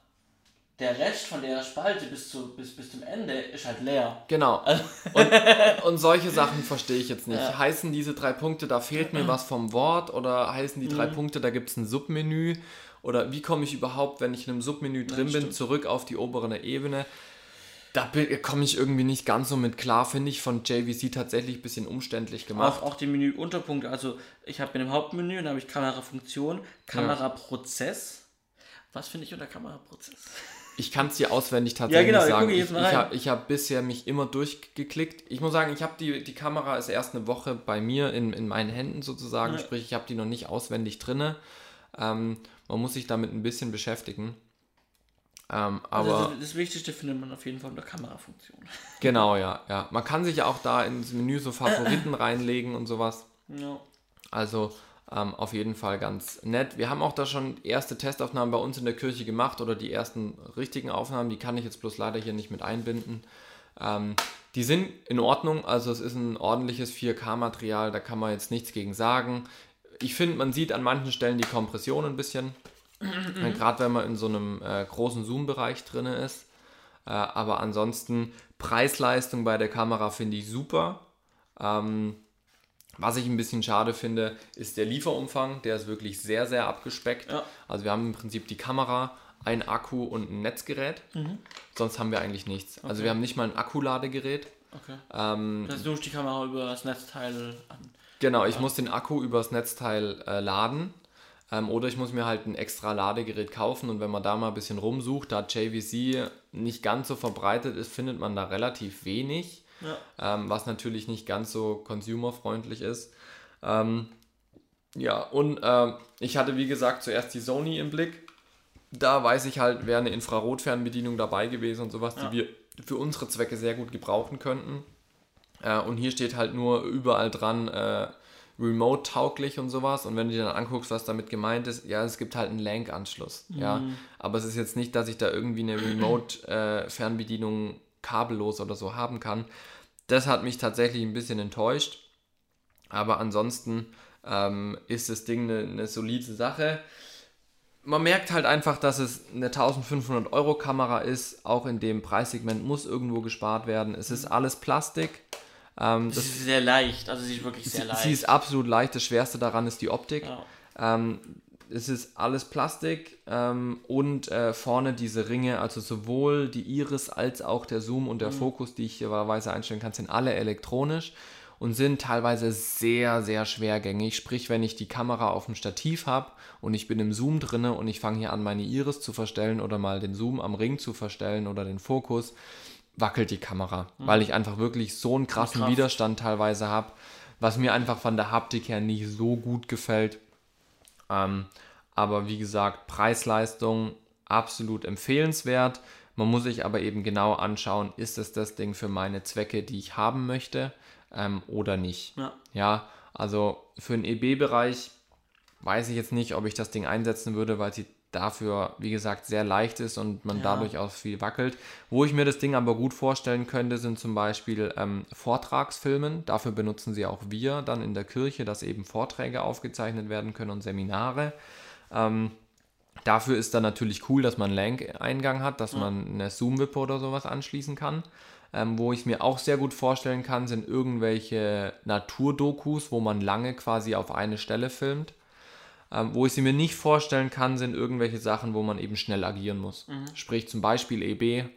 der Rest von der Spalte bis, zu, bis, bis zum Ende ist halt leer. Genau. Also und, und solche Sachen verstehe ich jetzt nicht. Ja. Heißen diese drei Punkte, da fehlt mir was vom Wort oder heißen die drei mhm. Punkte, da gibt es ein Submenü? Oder wie komme ich überhaupt, wenn ich in einem Submenü drin ja, bin, zurück auf die obere Ebene? Da komme ich irgendwie nicht ganz so mit klar, finde ich von JVC tatsächlich ein bisschen umständlich gemacht. Auch, auch die Menüunterpunkte, also ich habe in dem Hauptmenü, dann habe ich Kamerafunktion, Kameraprozess. Ja. Was finde ich unter Kameraprozess? Ich kann es dir auswendig tatsächlich ja, genau, sagen. Ich, ich habe hab bisher mich immer durchgeklickt. Ich muss sagen, ich habe die, die Kamera ist erst eine Woche bei mir in, in meinen Händen sozusagen, ja. sprich ich habe die noch nicht auswendig drinne. Ähm, man muss sich damit ein bisschen beschäftigen. Ähm, also aber also das Wichtigste findet man auf jeden Fall in der Kamerafunktion. Genau, ja, ja. Man kann sich ja auch da ins Menü so Favoriten reinlegen und sowas. Ja. Also ähm, auf jeden Fall ganz nett. Wir haben auch da schon erste Testaufnahmen bei uns in der Kirche gemacht oder die ersten richtigen Aufnahmen. Die kann ich jetzt bloß leider hier nicht mit einbinden. Ähm, die sind in Ordnung, also es ist ein ordentliches 4K-Material, da kann man jetzt nichts gegen sagen. Ich finde, man sieht an manchen Stellen die Kompression ein bisschen. Mhm. Gerade wenn man in so einem äh, großen Zoom-Bereich drin ist. Äh, aber ansonsten Preis-Leistung bei der Kamera finde ich super. Ähm, was ich ein bisschen schade finde, ist der Lieferumfang. Der ist wirklich sehr, sehr abgespeckt. Ja. Also wir haben im Prinzip die Kamera, ein Akku und ein Netzgerät. Mhm. Sonst haben wir eigentlich nichts. Also okay. Also wir haben nicht mal ein Akkuladegerät. Okay. Ähm, das ist die Kamera über das Netzteil an. Genau, ich ja. muss den Akku über das Netzteil äh, laden. Ähm, oder ich muss mir halt ein extra Ladegerät kaufen und wenn man da mal ein bisschen rumsucht, da JVC nicht ganz so verbreitet ist, findet man da relativ wenig, ja. ähm, was natürlich nicht ganz so consumerfreundlich ist. Ähm, ja, und äh, ich hatte wie gesagt zuerst die Sony im Blick. Da weiß ich halt, wäre eine Infrarotfernbedienung dabei gewesen und sowas, ja. die wir für unsere Zwecke sehr gut gebrauchen könnten. Äh, und hier steht halt nur überall dran, äh, remote-tauglich und sowas. Und wenn du dir dann anguckst, was damit gemeint ist, ja, es gibt halt einen LANC-Anschluss. Mhm. Ja, aber es ist jetzt nicht, dass ich da irgendwie eine Remote-Fernbedienung äh, kabellos oder so haben kann. Das hat mich tatsächlich ein bisschen enttäuscht. Aber ansonsten ähm, ist das Ding eine, eine solide Sache. Man merkt halt einfach, dass es eine 1500 Euro Kamera ist. Auch in dem Preissegment muss irgendwo gespart werden. Es ist alles Plastik. Ähm, sie ist sehr leicht, also sie ist wirklich sehr sie, leicht. Sie ist absolut leicht. Das Schwerste daran ist die Optik. Ja. Ähm, es ist alles Plastik ähm, und äh, vorne diese Ringe, also sowohl die Iris als auch der Zoom und der mhm. Fokus, die ich hier wahlweise einstellen kann, sind alle elektronisch und sind teilweise sehr, sehr schwergängig. Sprich, wenn ich die Kamera auf dem Stativ habe und ich bin im Zoom drinne und ich fange hier an, meine Iris zu verstellen oder mal den Zoom am Ring zu verstellen oder den Fokus, wackelt die Kamera, mhm. weil ich einfach wirklich so einen krassen Kraft. Widerstand teilweise habe, was mir einfach von der Haptik her nicht so gut gefällt. Ähm, aber wie gesagt, Preis-Leistung absolut empfehlenswert. Man muss sich aber eben genau anschauen, ist es das Ding für meine Zwecke, die ich haben möchte ähm, oder nicht. Ja. ja, also für den EB-Bereich weiß ich jetzt nicht, ob ich das Ding einsetzen würde, weil sie dafür, wie gesagt, sehr leicht ist und man ja. dadurch auch viel wackelt. Wo ich mir das Ding aber gut vorstellen könnte, sind zum Beispiel ähm, Vortragsfilmen. Dafür benutzen sie auch wir dann in der Kirche, dass eben Vorträge aufgezeichnet werden können und Seminare. Ähm, dafür ist dann natürlich cool, dass man LANC-Eingang hat, dass ja. man eine Zoom-Wippe oder sowas anschließen kann. Ähm, wo ich mir auch sehr gut vorstellen kann, sind irgendwelche Naturdokus, wo man lange quasi auf eine Stelle filmt. Ähm, wo ich sie mir nicht vorstellen kann, sind irgendwelche Sachen, wo man eben schnell agieren muss. Mhm. Sprich zum Beispiel EB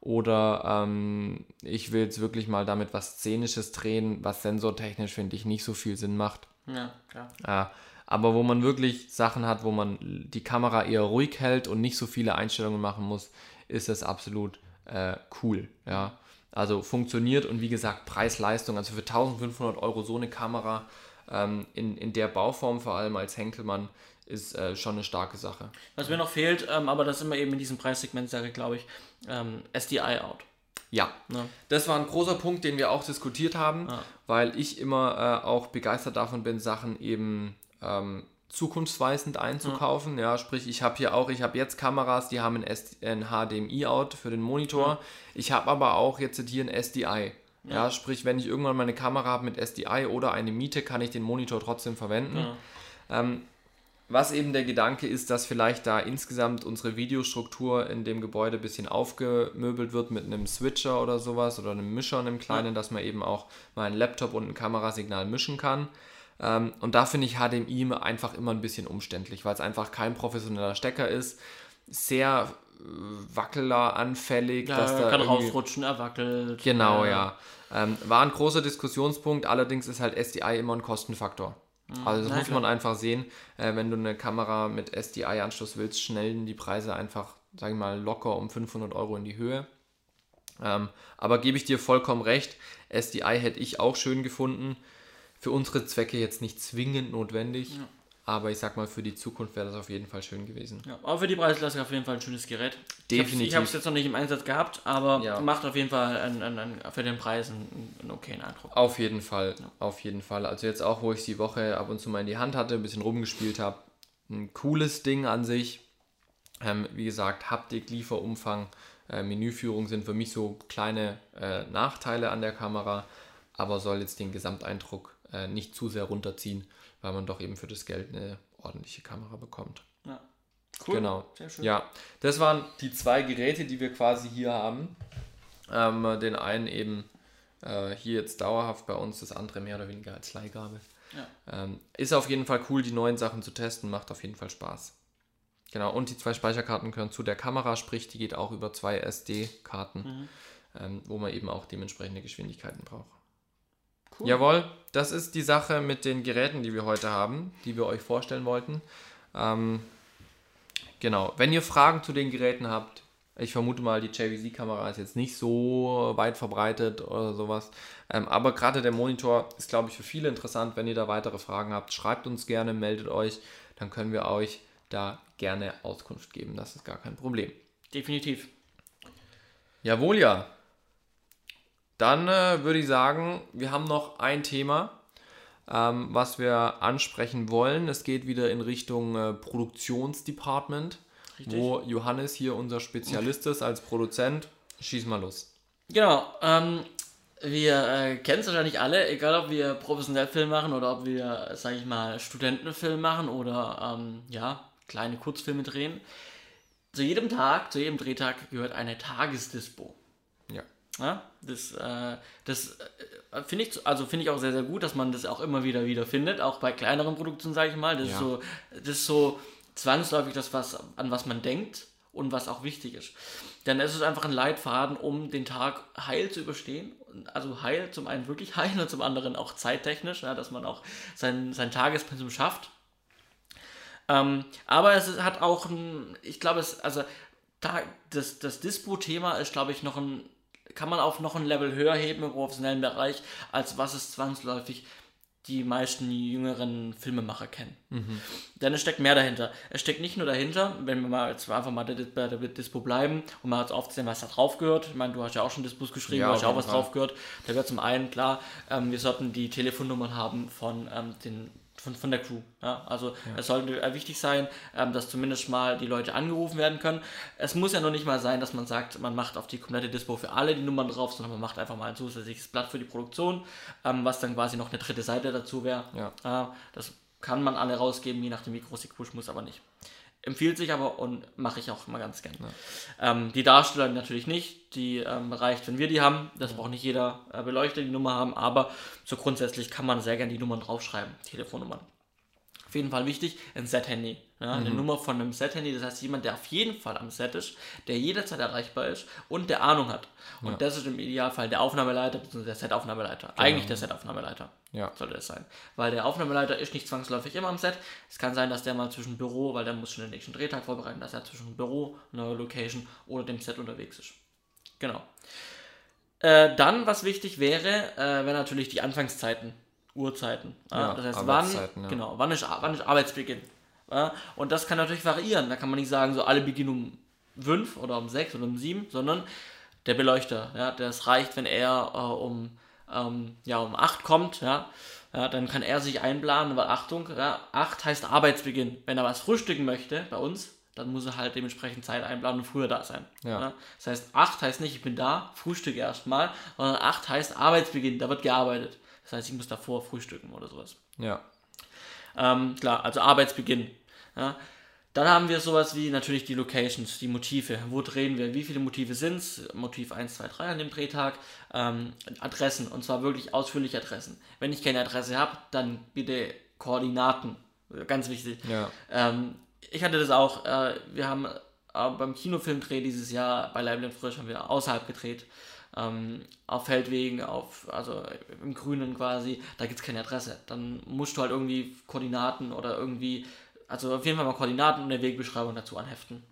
oder ähm, ich will jetzt wirklich mal damit was Szenisches drehen, was sensortechnisch, finde ich, nicht so viel Sinn macht. Ja, klar. Äh, aber wo man wirklich Sachen hat, wo man die Kamera eher ruhig hält und nicht so viele Einstellungen machen muss, ist das absolut äh, cool. Ja. Also funktioniert und wie gesagt, Preis-Leistung, also für 1500 Euro so eine Kamera ähm, in, in der Bauform, vor allem als Henkelmann, ist äh, schon eine starke Sache. Was mir noch fehlt, ähm, aber das ist immer eben in diesem Preissegment, sage ich, glaube ich, ähm, SDI-Out. Ja, ja, das war ein großer Punkt, den wir auch diskutiert haben, ja. weil ich immer äh, auch begeistert davon bin, Sachen eben ähm, zukunftsweisend einzukaufen. Ja, ja sprich, ich habe hier auch, ich habe jetzt Kameras, die haben ein, HDMI-Out für den Monitor. Ich habe aber auch jetzt hier ein SDI. Ja. ja. sprich, wenn ich irgendwann meine Kamera habe mit SDI oder eine Miete, kann ich den Monitor trotzdem verwenden. Ähm, was eben der Gedanke ist, dass vielleicht da insgesamt unsere Videostruktur in dem Gebäude ein bisschen aufgemöbelt wird mit einem Switcher oder sowas oder einem Mischer, einem kleinen, dass man eben auch mal ein Laptop und ein Kamerasignal mischen kann. Ähm, und da finde ich HDMI einfach immer ein bisschen umständlich, weil es einfach kein professioneller Stecker ist. Sehr äh, wackelanfällig. Ja, dass da kann rausrutschen, er wackelt. Genau, ja. ja. Ähm, war ein großer Diskussionspunkt, allerdings ist halt SDI immer ein Kostenfaktor. Mhm. Also das Nein, muss man einfach sehen, äh, wenn du eine Kamera mit SDI-Anschluss willst, schnellen die Preise einfach, sage ich mal, locker um 500 Euro in die Höhe. Ähm, aber gebe ich dir vollkommen recht, SDI hätte ich auch schön gefunden für unsere Zwecke jetzt nicht zwingend notwendig. Ja. Aber ich sag mal, für die Zukunft wäre das auf jeden Fall schön gewesen. Ja, aber für die Preisklasse auf jeden Fall ein schönes Gerät. Definitiv. Ich habe es jetzt noch nicht im Einsatz gehabt, aber ja. macht auf jeden Fall einen, einen, einen, für den Preis einen, einen okayen Eindruck. Auf jeden Fall, ja. auf jeden Fall. Also jetzt auch, wo ich die Woche ab und zu mal in die Hand hatte, ein bisschen rumgespielt habe, ein cooles Ding an sich. Ähm, wie gesagt, Haptik, Lieferumfang, äh, Menüführung sind für mich so kleine äh, Nachteile an der Kamera, aber soll jetzt den Gesamteindruck äh, nicht zu sehr runterziehen, weil man doch eben für das Geld eine ordentliche Kamera bekommt. Ja. Cool. Genau. Sehr schön. Ja, das waren die zwei Geräte, die wir quasi hier haben. Ähm, den einen eben äh, hier jetzt dauerhaft bei uns, das andere mehr oder weniger als Leihgabe. Ja. Ähm, ist auf jeden Fall cool, die neuen Sachen zu testen, macht auf jeden Fall Spaß. Genau, und die zwei Speicherkarten gehören zu der Kamera, sprich, die geht auch über zwei SD-Karten, mhm. ähm, wo man eben auch dementsprechende Geschwindigkeiten braucht. Cool. Jawohl, das ist die Sache mit den Geräten, die wir heute haben, die wir euch vorstellen wollten. Ähm, genau, wenn ihr Fragen zu den Geräten habt, ich vermute mal, die JVC-Kamera ist jetzt nicht so weit verbreitet oder sowas. Ähm, aber gerade der Monitor ist, glaube ich, für viele interessant. Wenn ihr da weitere Fragen habt, schreibt uns gerne, meldet euch. Dann können wir euch da gerne Auskunft geben. Das ist gar kein Problem. Definitiv. Jawohl, ja. Dann äh, würde ich sagen, wir haben noch ein Thema, ähm, was wir ansprechen wollen. Es geht wieder in Richtung äh, Produktionsdepartment, Richtig. wo Johannes hier unser Spezialist ist als Produzent. Schieß mal los. Genau, ähm, wir äh, kennen es wahrscheinlich alle, egal ob wir professionell Film machen oder ob wir, sage ich mal, Studentenfilm machen oder ähm, ja, kleine Kurzfilme drehen. Zu jedem Tag, zu jedem Drehtag gehört eine Tagesdispo. Ja. Das äh, das äh, finde ich, also finde ich auch sehr, sehr gut, dass man das auch immer wieder wieder findet, auch bei kleineren Produktionen, sage ich mal. Das, Ja. ist so, das ist so zwangsläufig das, was, an was man denkt und was auch wichtig ist. Denn es ist einfach ein Leitfaden, um den Tag heil zu überstehen. Also heil, zum einen wirklich heil und zum anderen auch zeittechnisch, ja, dass man auch sein, sein Tagespensum schafft. Ähm, aber es hat auch ein, ich glaube, es, also da, das, das Dispo-Thema ist, glaube ich, noch ein, kann man auf noch ein Level höher heben im professionellen Bereich, als was es zwangsläufig die meisten jüngeren Filmemacher kennen. Denn es steckt mehr dahinter. Es steckt nicht nur dahinter, wenn wir mal jetzt einfach mal bei der Dispo bleiben und mal jetzt aufzählen, was da drauf gehört. Ich meine, du hast ja auch schon Dispos geschrieben, Ja, du hast ja auch was Fall. drauf gehört. Da gehört zum einen, klar, ähm, wir sollten die Telefonnummern haben von ähm, den von, von der Crew. Ja? Also es sollte wichtig sein, ähm, dass zumindest mal die Leute angerufen werden können. Es muss ja noch nicht mal sein, dass man sagt, man macht auf die komplette Dispo für alle die Nummern drauf, sondern man macht einfach mal ein zusätzliches Blatt für die Produktion, ähm, was dann quasi noch eine dritte Seite dazu wäre. Ja. Äh, das kann man alle rausgeben, je nachdem wie groß die Crew muss aber nicht. Empfiehlt sich aber und mache ich auch immer ganz gern. Ähm, die Darsteller natürlich nicht, die ähm, reicht, wenn wir die haben. Das braucht nicht jeder äh, Beleuchter die Nummer haben, aber so grundsätzlich kann man sehr gerne die Nummern draufschreiben, Telefonnummern. Auf jeden Fall wichtig, ein Set-Handy. Ja, Eine Nummer von einem Set-Handy, das heißt jemand, der auf jeden Fall am Set ist, der jederzeit erreichbar ist und der Ahnung hat. Und das ist im Idealfall der Aufnahmeleiter bzw. der Set-Aufnahmeleiter. Eigentlich der Set-Aufnahmeleiter Ja. sollte es sein. Weil der Aufnahmeleiter ist nicht zwangsläufig immer am Set. Es kann sein, dass der mal zwischen Büro, weil der muss schon den nächsten Drehtag vorbereiten, dass er zwischen Büro, neuer Location oder dem Set unterwegs ist. Genau. Äh, dann, was wichtig wäre, äh, wäre natürlich die Anfangszeiten, Uhrzeiten. Ja, Ja, das heißt, wann, ja. genau, wann ist, wann ist Arbeitsbeginn. Ja, und das kann natürlich variieren. Da kann man nicht sagen, so alle beginnen um 5 oder um 6 oder um 7, sondern der Beleuchter, ja, das reicht, wenn er äh, um, ähm, ja, um 8 kommt, ja, ja, dann kann er sich einplanen, weil Achtung, ja, 8 heißt Arbeitsbeginn. Wenn er was frühstücken möchte bei uns, dann muss er halt dementsprechend Zeit einplanen und früher da sein. Ja. Das heißt, 8 heißt nicht, ich bin da, frühstücke erstmal, sondern 8 heißt Arbeitsbeginn, da wird gearbeitet. Das heißt, ich muss davor frühstücken oder sowas. Ja. Ähm, klar, also Arbeitsbeginn. Ja. Dann haben wir sowas wie natürlich die Locations, die Motive. Wo drehen wir? Wie viele Motive sind es? Motiv 1, 2, 3 an dem Drehtag. Ähm, Adressen, und zwar wirklich ausführliche Adressen. Wenn ich keine Adresse habe, dann bitte Koordinaten. Ganz wichtig. Ja. Ähm, ich hatte das auch. Äh, wir haben äh, beim Kinofilmdreh dieses Jahr bei Leibniz Frisch haben wir außerhalb gedreht. Ähm, auf Feldwegen, auf, also im Grünen quasi, da gibt es keine Adresse. Dann musst du halt irgendwie Koordinaten oder irgendwie, also auf jeden Fall mal Koordinaten und eine Wegbeschreibung dazu anheften.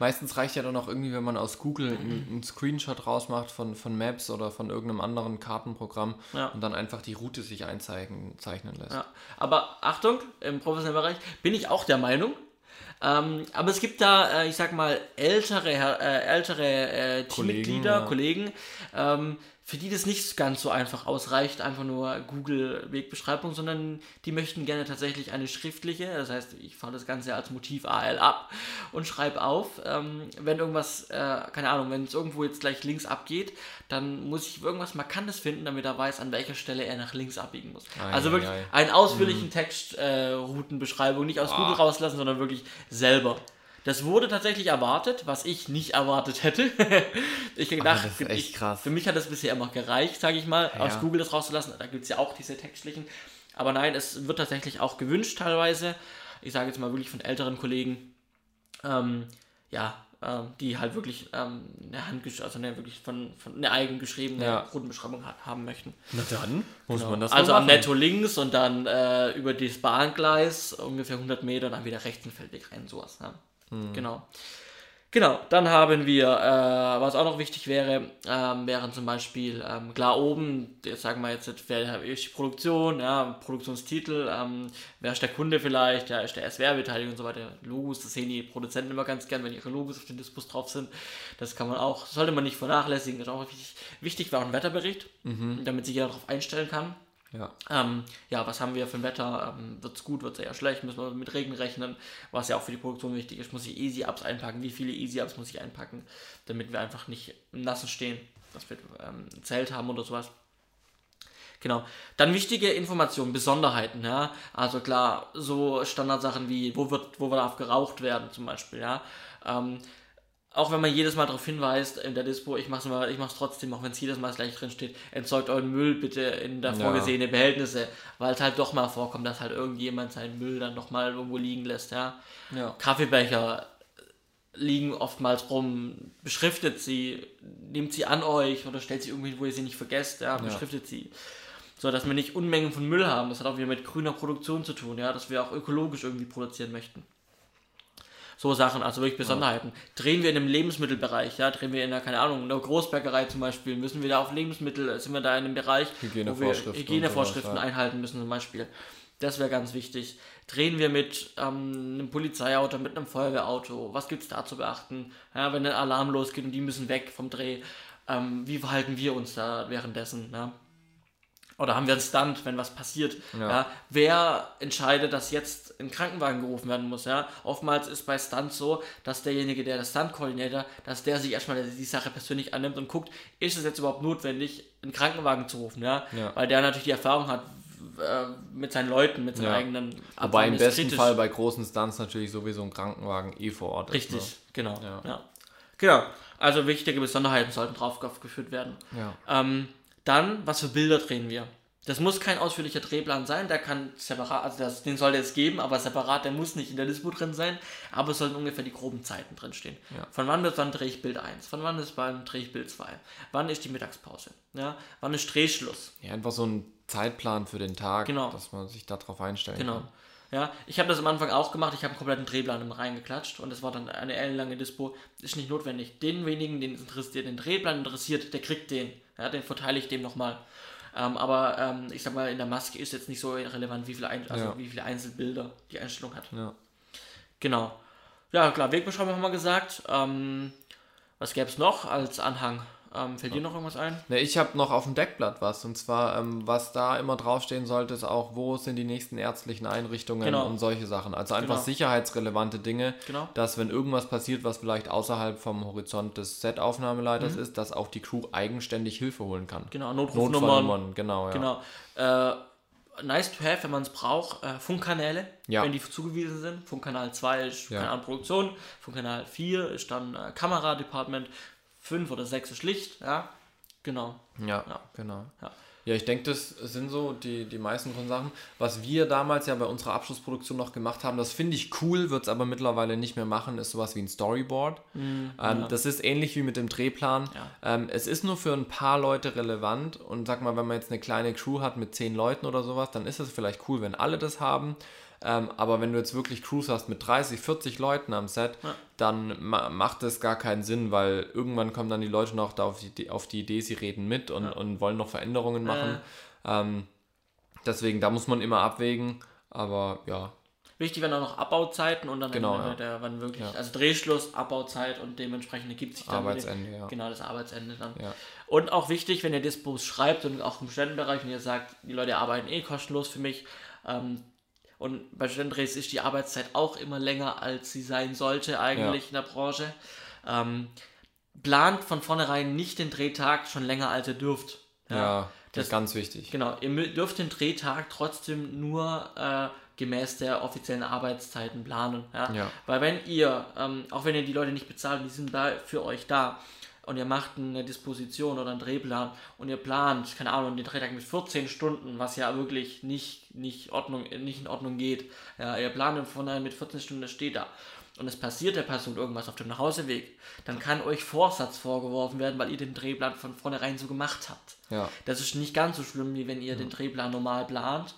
Meistens reicht ja dann auch irgendwie, wenn man aus Google einen einen Screenshot rausmacht von, von Maps oder von irgendeinem anderen Kartenprogramm Ja. und dann einfach die Route sich einzeichnen zeichnen lässt. Ja. Aber Achtung, im professionellen Bereich bin ich auch der Meinung. Ähm, aber es gibt da, äh, ich sag mal, ältere, äh, ältere äh, Teammitglieder, ja. Kollegen, ähm, für die das nicht ganz so einfach ausreicht, einfach nur Google-Wegbeschreibung, sondern die möchten gerne tatsächlich eine schriftliche, das heißt, ich fahre das Ganze als Motiv AL ab und schreibe auf, ähm, wenn irgendwas, äh, keine Ahnung, wenn es irgendwo jetzt gleich links abgeht, dann muss ich irgendwas Markantes finden, damit er weiß, an welcher Stelle er nach links abbiegen muss. Ei, also ei, wirklich ei. einen ausführlichen Text, äh, Routenbeschreibung, nicht aus Google rauslassen, sondern wirklich selber. Das wurde tatsächlich erwartet, was ich nicht erwartet hätte. ich gedacht, das ist echt ich, krass. für mich hat das bisher immer gereicht, sage ich mal, aus Ja. Google das rauszulassen. Da gibt es ja auch diese textlichen. Aber nein, es wird tatsächlich auch gewünscht teilweise. Ich sage jetzt mal wirklich von älteren Kollegen, ähm, ja, ähm, die halt wirklich ähm, eine Handgesch also eine wirklich von, von eine eigen geschriebene Ja. Routenbeschreibung ha haben möchten. Na dann muss man das Also am. Netto links und dann äh, über das Bahngleis ungefähr 100 Meter, dann wieder rechts in den Feldweg rein, sowas. Ja. Hm. Genau. Genau, dann haben wir, äh, was auch noch wichtig wäre, ähm, wären zum Beispiel, ähm, klar oben, jetzt sagen wir jetzt, wer ist die Produktion, ja, Produktionstitel, ähm, wer ist der Kunde vielleicht, ja, ist der SWR-Beteiligung und so weiter, Logos, das sehen die Produzenten immer ganz gern, wenn ihre Logos auf den Dispos drauf sind, das kann man auch, sollte man nicht vernachlässigen, ist auch wichtig. Wichtig war ein Wetterbericht, mhm. damit sich jeder darauf einstellen kann. Ja. Ähm, ja, was haben wir für ein Wetter? Ähm, wird es gut, wird es eher schlecht? Müssen wir mit Regen rechnen? Was ja auch für die Produktion wichtig ist, muss ich Easy-Ups einpacken? Wie viele Easy-Ups muss ich einpacken, damit wir einfach nicht im Nassen stehen, dass wir ähm, ein Zelt haben oder sowas. Genau. Dann wichtige Informationen, Besonderheiten, ja. Also klar, so Standardsachen wie, wo wird, wo darf geraucht werden, zum Beispiel, ja. Ähm, auch wenn man jedes Mal darauf hinweist in der Dispo, ich mache es ich mach's trotzdem, auch wenn es jedes Mal gleich drin steht, entsorgt euren Müll bitte in der vorgesehenen ja. Behältnisse, weil es halt doch mal vorkommt, dass halt irgendjemand seinen Müll dann noch mal irgendwo liegen lässt, ja. ja. Kaffeebecher liegen oftmals rum, beschriftet sie, nehmt sie an euch oder stellt sie irgendwie, wo ihr sie nicht vergesst, ja, beschriftet ja. sie. So, dass wir nicht Unmengen von Müll haben. Das hat auch wieder mit grüner Produktion zu tun, ja, dass wir auch ökologisch irgendwie produzieren möchten. So Sachen, also wirklich Besonderheiten. Ja. Drehen wir in einem Lebensmittelbereich, ja, drehen wir in einer, keine Ahnung, in einer Großbäckerei zum Beispiel, müssen wir da auf Lebensmittel, sind wir da in einem Bereich, Hygienevorschriften, wo wir Hygienevorschriften ja. einhalten müssen zum Beispiel. Das wäre ganz wichtig. Drehen wir mit ähm, einem Polizeiauto, mit einem Feuerwehrauto, was gibt es da zu beachten? Ja, wenn ein Alarm losgeht und die müssen weg vom Dreh, ähm, wie verhalten wir uns da währenddessen? Ja? Oder haben wir einen Stunt, wenn was passiert? Ja. ja. Wer entscheidet, dass jetzt ein Krankenwagen gerufen werden muss? Ja? Oftmals ist bei Stunts so, dass derjenige, der das Stunt-Koordinator, dass der sich erstmal die Sache persönlich annimmt und guckt, ist es jetzt überhaupt notwendig, einen Krankenwagen zu rufen? Ja? ja. Weil der natürlich die Erfahrung hat, äh, mit seinen Leuten, mit seinen ja. eigenen Aber im besten kritisch. Fall bei großen Stunts natürlich sowieso ein Krankenwagen eh vor Ort Richtig, ist, ne? genau. Ja. ja. Genau. Also wichtige Besonderheiten sollten drauf geführt werden. Ähm, dann, was für Bilder drehen wir? Das muss kein ausführlicher Drehplan sein, der kann separat, also das, den soll es geben, aber separat, der muss nicht in der Dispo drin sein, aber es sollten ungefähr die groben Zeiten drin stehen. Ja. Von wann bis wann drehe ich Bild 1, von wann ist wann drehe ich Bild 2, wann ist die Mittagspause, ja? wann ist Drehschluss. Ja, einfach so ein Zeitplan für den Tag, genau. dass man sich darauf einstellen genau. kann. Ja, ich habe das am Anfang auch gemacht, ich habe einen kompletten Drehplan reingeklatscht und es war dann eine ellenlange Dispo. Ist nicht notwendig. Den wenigen, den interessiert, den Drehplan interessiert, der kriegt den. Ja, den verteile ich dem nochmal. Ähm, aber ähm, ich sag mal, in der Maske ist jetzt nicht so relevant, wie viele, Ein also ja. wie viele Einzelbilder die Einstellung hat. Ja. Genau. Ja, klar, Wegbeschreibung haben wir gesagt. Ähm, was gäbe es noch als Anhang? Ähm, fällt dir noch irgendwas ein? Ne, ich habe noch auf dem Deckblatt was. Und zwar, ähm, was da immer draufstehen sollte, ist auch, wo sind die nächsten ärztlichen Einrichtungen genau. und solche Sachen. Also einfach genau. sicherheitsrelevante Dinge, genau. dass wenn irgendwas passiert, was vielleicht außerhalb vom Horizont des Set-Aufnahmeleiters mhm. ist, dass auch die Crew eigenständig Hilfe holen kann. Genau, Notrufnummern. Genau, ja. Genau. Äh, nice to have, wenn man es braucht, äh, Funkkanäle, ja. wenn die zugewiesen sind. Funkkanal 2 ist ja. Kanal Produktion, Funkkanal 4 ist dann äh, Kameradepartment, fünf oder sechs ist Licht, ja. Genau. Ja, ja. genau. Ja. Ja, ich denke, das sind so die, die meisten von Sachen. Was wir damals ja bei unserer Abschlussproduktion noch gemacht haben, das finde ich cool, wird es aber mittlerweile nicht mehr machen, ist sowas wie ein Storyboard. Mm, ähm, ja. Das ist ähnlich wie mit dem Drehplan. Ähm, es ist nur für ein paar Leute relevant und sag mal, wenn man jetzt eine kleine Crew hat mit zehn Leuten oder sowas, dann ist es vielleicht cool, wenn alle das haben. Ähm, aber wenn du jetzt wirklich Crews hast mit 30, 40 Leuten am Set, ja. dann ma macht das gar keinen Sinn, weil irgendwann kommen dann die Leute noch da auf die, auf die Idee, sie reden mit und, ja. und wollen noch Veränderungen machen. Äh. Ähm, deswegen, da muss man immer abwägen. Aber ja, Wichtig wären auch noch Abbauzeiten und dann genau, ja. der, wann wirklich, ja. also Drehschluss, Abbauzeit und dementsprechend ergibt sich dann Arbeitsende, den, ja. genau das Arbeitsende dann. Ja. Und auch wichtig, wenn ihr Dispos schreibt und auch im Studentenbereich, wenn ihr sagt, die Leute arbeiten eh kostenlos für mich, ähm, und bei Studentendrehs ist die Arbeitszeit auch immer länger, als sie sein sollte eigentlich ja. in der Branche. Ähm, plant von vornherein nicht den Drehtag schon länger, als ihr dürft. Ja, ja das, das, ist ganz wichtig. Genau, ihr dürft den Drehtag trotzdem nur äh, gemäß der offiziellen Arbeitszeiten planen. Ja? ja. Weil wenn ihr, ähm, auch wenn ihr die Leute nicht bezahlt, die sind da für euch da, und ihr macht eine Disposition oder einen Drehplan und ihr plant, keine Ahnung, den Drehtag mit 14 Stunden, was ja wirklich nicht, nicht, Ordnung, nicht in Ordnung geht. Ja, ihr plant von daher mit 14 Stunden, das steht da. Und es passiert der Person irgendwas auf dem Nachhauseweg, dann kann euch Vorsatz vorgeworfen werden, weil ihr den Drehplan von vornherein so gemacht habt. Ja. Das ist nicht ganz so schlimm, wie wenn ihr den Drehplan normal plant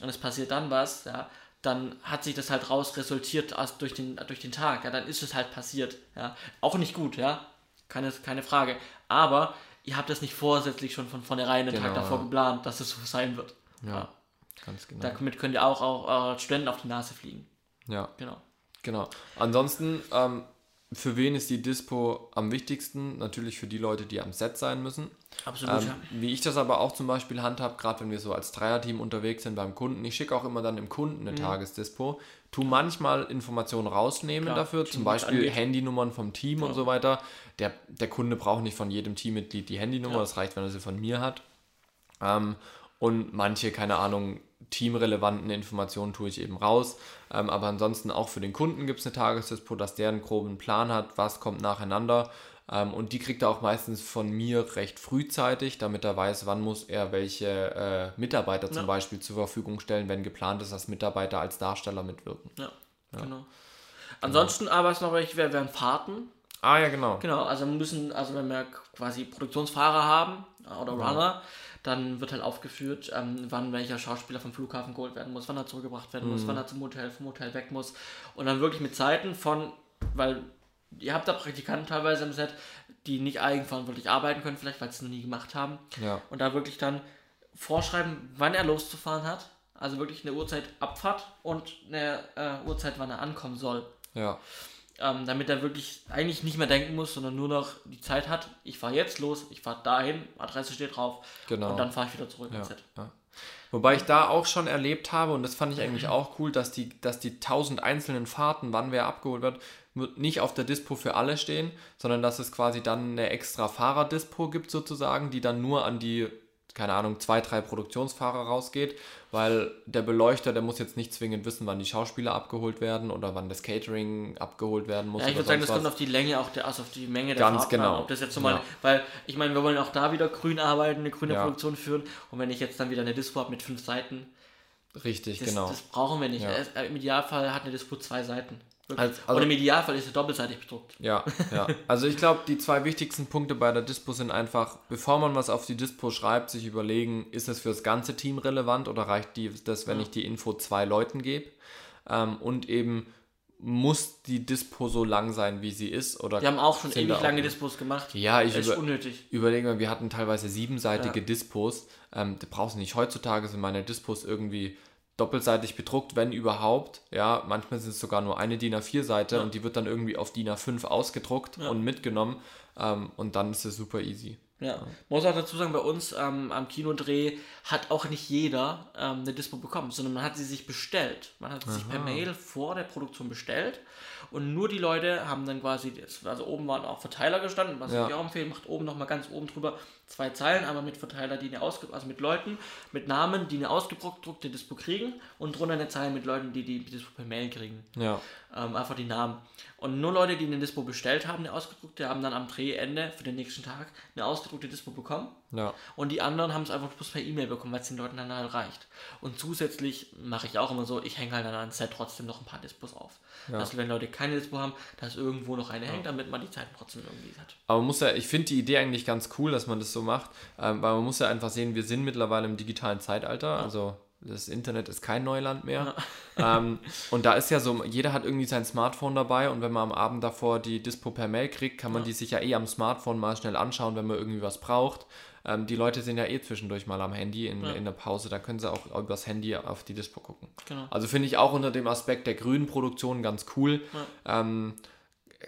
und es passiert dann was, ja, dann hat sich das halt raus resultiert aus, durch, den, durch den Tag. Ja, dann ist es halt passiert. Ja. Auch nicht gut, ja. Keine, keine Frage. Aber ihr habt das nicht vorsätzlich schon von vornherein den Genau, Tag davor ja. geplant, dass es so sein wird. Ja, ganz genau. Damit könnt ihr auch, auch eure Studenten auf die Nase fliegen. Ja, Genau. genau. Ansonsten, ähm, für wen ist die Dispo am wichtigsten? Natürlich für die Leute, die am Set sein müssen. Absolut, Ähm, ja. wie ich das aber auch zum Beispiel handhab, gerade wenn wir so als Dreierteam unterwegs sind beim Kunden, ich schicke auch immer dann dem Kunden Mhm. eine Tagesdispo, tu manchmal Informationen rausnehmen Klar, dafür, zum Beispiel. Handynummern vom Team und so weiter. Der, der Kunde braucht nicht von jedem Teammitglied die Handynummer, Ja. das reicht, wenn er sie von mir hat. Ähm, und manche, keine Ahnung, teamrelevanten Informationen tue ich eben raus. Ähm, aber ansonsten auch für den Kunden gibt es eine Tagesdispo, dass der einen groben Plan hat, was kommt nacheinander. Ähm, und die kriegt er auch meistens von mir recht frühzeitig, damit er weiß, wann muss er welche äh, Mitarbeiter zum Ja. Beispiel zur Verfügung stellen, wenn geplant ist, dass Mitarbeiter als Darsteller mitwirken. Ja, genau. Ansonsten aber es noch welche wär- wären Fahrten. Ah ja, genau. Genau, also müssen, also wenn wir quasi Produktionsfahrer haben äh, oder Runner, dann wird halt aufgeführt, ähm, wann welcher Schauspieler vom Flughafen geholt werden muss, wann er zurückgebracht werden muss, wann er zum Hotel, vom Hotel weg muss. Und dann wirklich mit Zeiten von, weil ihr habt da Praktikanten teilweise im Set, die nicht eigenverantwortlich arbeiten können, vielleicht weil sie es noch nie gemacht haben. Ja. Und da wirklich dann vorschreiben, wann er loszufahren hat. Also wirklich eine Uhrzeit Abfahrt und eine äh, Uhrzeit, wann er ankommen soll Ja. Ähm, damit er wirklich eigentlich nicht mehr denken muss, sondern nur noch die Zeit hat, ich fahre jetzt los, ich fahre dahin, Adresse steht drauf Genau. und dann fahre ich wieder zurück Ja, ins Set. ja. Wobei ich da auch schon erlebt habe, und das fand ich eigentlich auch cool, dass die, dass die tausend einzelnen Fahrten, wann wer abgeholt wird, wird nicht auf der Dispo für alle stehen, sondern dass es quasi dann eine extra Fahrerdispo gibt sozusagen, die dann nur an die, keine Ahnung, zwei, drei Produktionsfahrer rausgeht, weil der Beleuchter, der muss jetzt nicht zwingend wissen, wann die Schauspieler abgeholt werden oder wann das Catering abgeholt werden muss. Ja, ich würde sagen, das sonst kommt was. auf die Länge auch der, also auf die Menge der Ganz genau. ob das jetzt so mal, Ja. weil ich meine, wir wollen auch da wieder grün arbeiten, eine grüne Ja. Produktion führen und wenn ich jetzt dann wieder eine Dispo habe mit fünf Seiten, Richtig, das, genau. das brauchen wir nicht. Ja. Äh, Im Idealfall hat eine Dispo zwei Seiten. Also- also- und im Idealfall ist sie doppelseitig bedruckt. Ja, ja. Also ich glaube, die zwei wichtigsten Punkte bei der Dispo sind einfach, bevor man was auf die Dispo schreibt, sich überlegen, ist es für das ganze Team relevant oder reicht die, das, wenn ich die Info zwei Leuten gebe? Ähm, und eben, muss die Dispo so lang sein, wie sie ist? Oder Wir haben auch schon ewig lange Dispos gemacht. Ja, ich Das ist über, unnötig. überlege mal, wir hatten teilweise siebenseitige Dispos. Ähm, brauchst du nicht. Heutzutage sind meine Dispos irgendwie doppelseitig bedruckt, wenn überhaupt. Ja, manchmal sind es sogar nur eine DIN A4-Seite und die wird dann irgendwie auf DIN A5 ausgedruckt und mitgenommen. Ähm, und dann ist es super easy. Ja. Muss auch dazu sagen, bei uns ähm, am Kinodreh hat auch nicht jeder ähm, eine Dispo bekommen, sondern man hat sie sich bestellt. Man hat sie sich per Mail vor der Produktion bestellt und nur die Leute haben dann quasi, also oben waren auch Verteiler gestanden, was Ja. ich auch empfehle, macht oben nochmal ganz oben drüber zwei Zeilen, aber mit Verteiler, die eine ausge also mit Leuten, mit Namen, die eine ausgedruckte Dispo kriegen und drunter eine Zeile mit Leuten, die die Dispo per Mail kriegen. Ja, Ähm, einfach die Namen. Und nur Leute, die eine Dispo bestellt haben, eine ausgedruckte, haben dann am Drehende für den nächsten Tag eine ausgedruckte Dispo bekommen. ja. Und die anderen haben es einfach bloß per E-Mail bekommen, weil es den Leuten dann halt reicht. Und zusätzlich mache ich auch immer so, ich hänge halt dann an Set trotzdem noch ein paar Dispos auf. Also wenn Leute keine Dispo haben, dass irgendwo noch eine hängt, damit man die Zeiten trotzdem irgendwie hat. Aber man muss ja, ich finde die Idee eigentlich ganz cool, dass man das so macht, ähm, weil man muss ja einfach sehen, wir sind mittlerweile im digitalen Zeitalter, also das Internet ist kein Neuland mehr. ähm, und da ist ja so, jeder hat irgendwie sein Smartphone dabei und wenn man am Abend davor die Dispo per Mail kriegt, kann man die sich ja eh am Smartphone mal schnell anschauen, wenn man irgendwie was braucht. Ähm, die Leute sind ja eh zwischendurch mal am Handy in, in der Pause, da können sie auch übers Handy auf die Dispo gucken. Genau. Also finde ich auch unter dem Aspekt der grünen Produktion ganz cool. Ähm,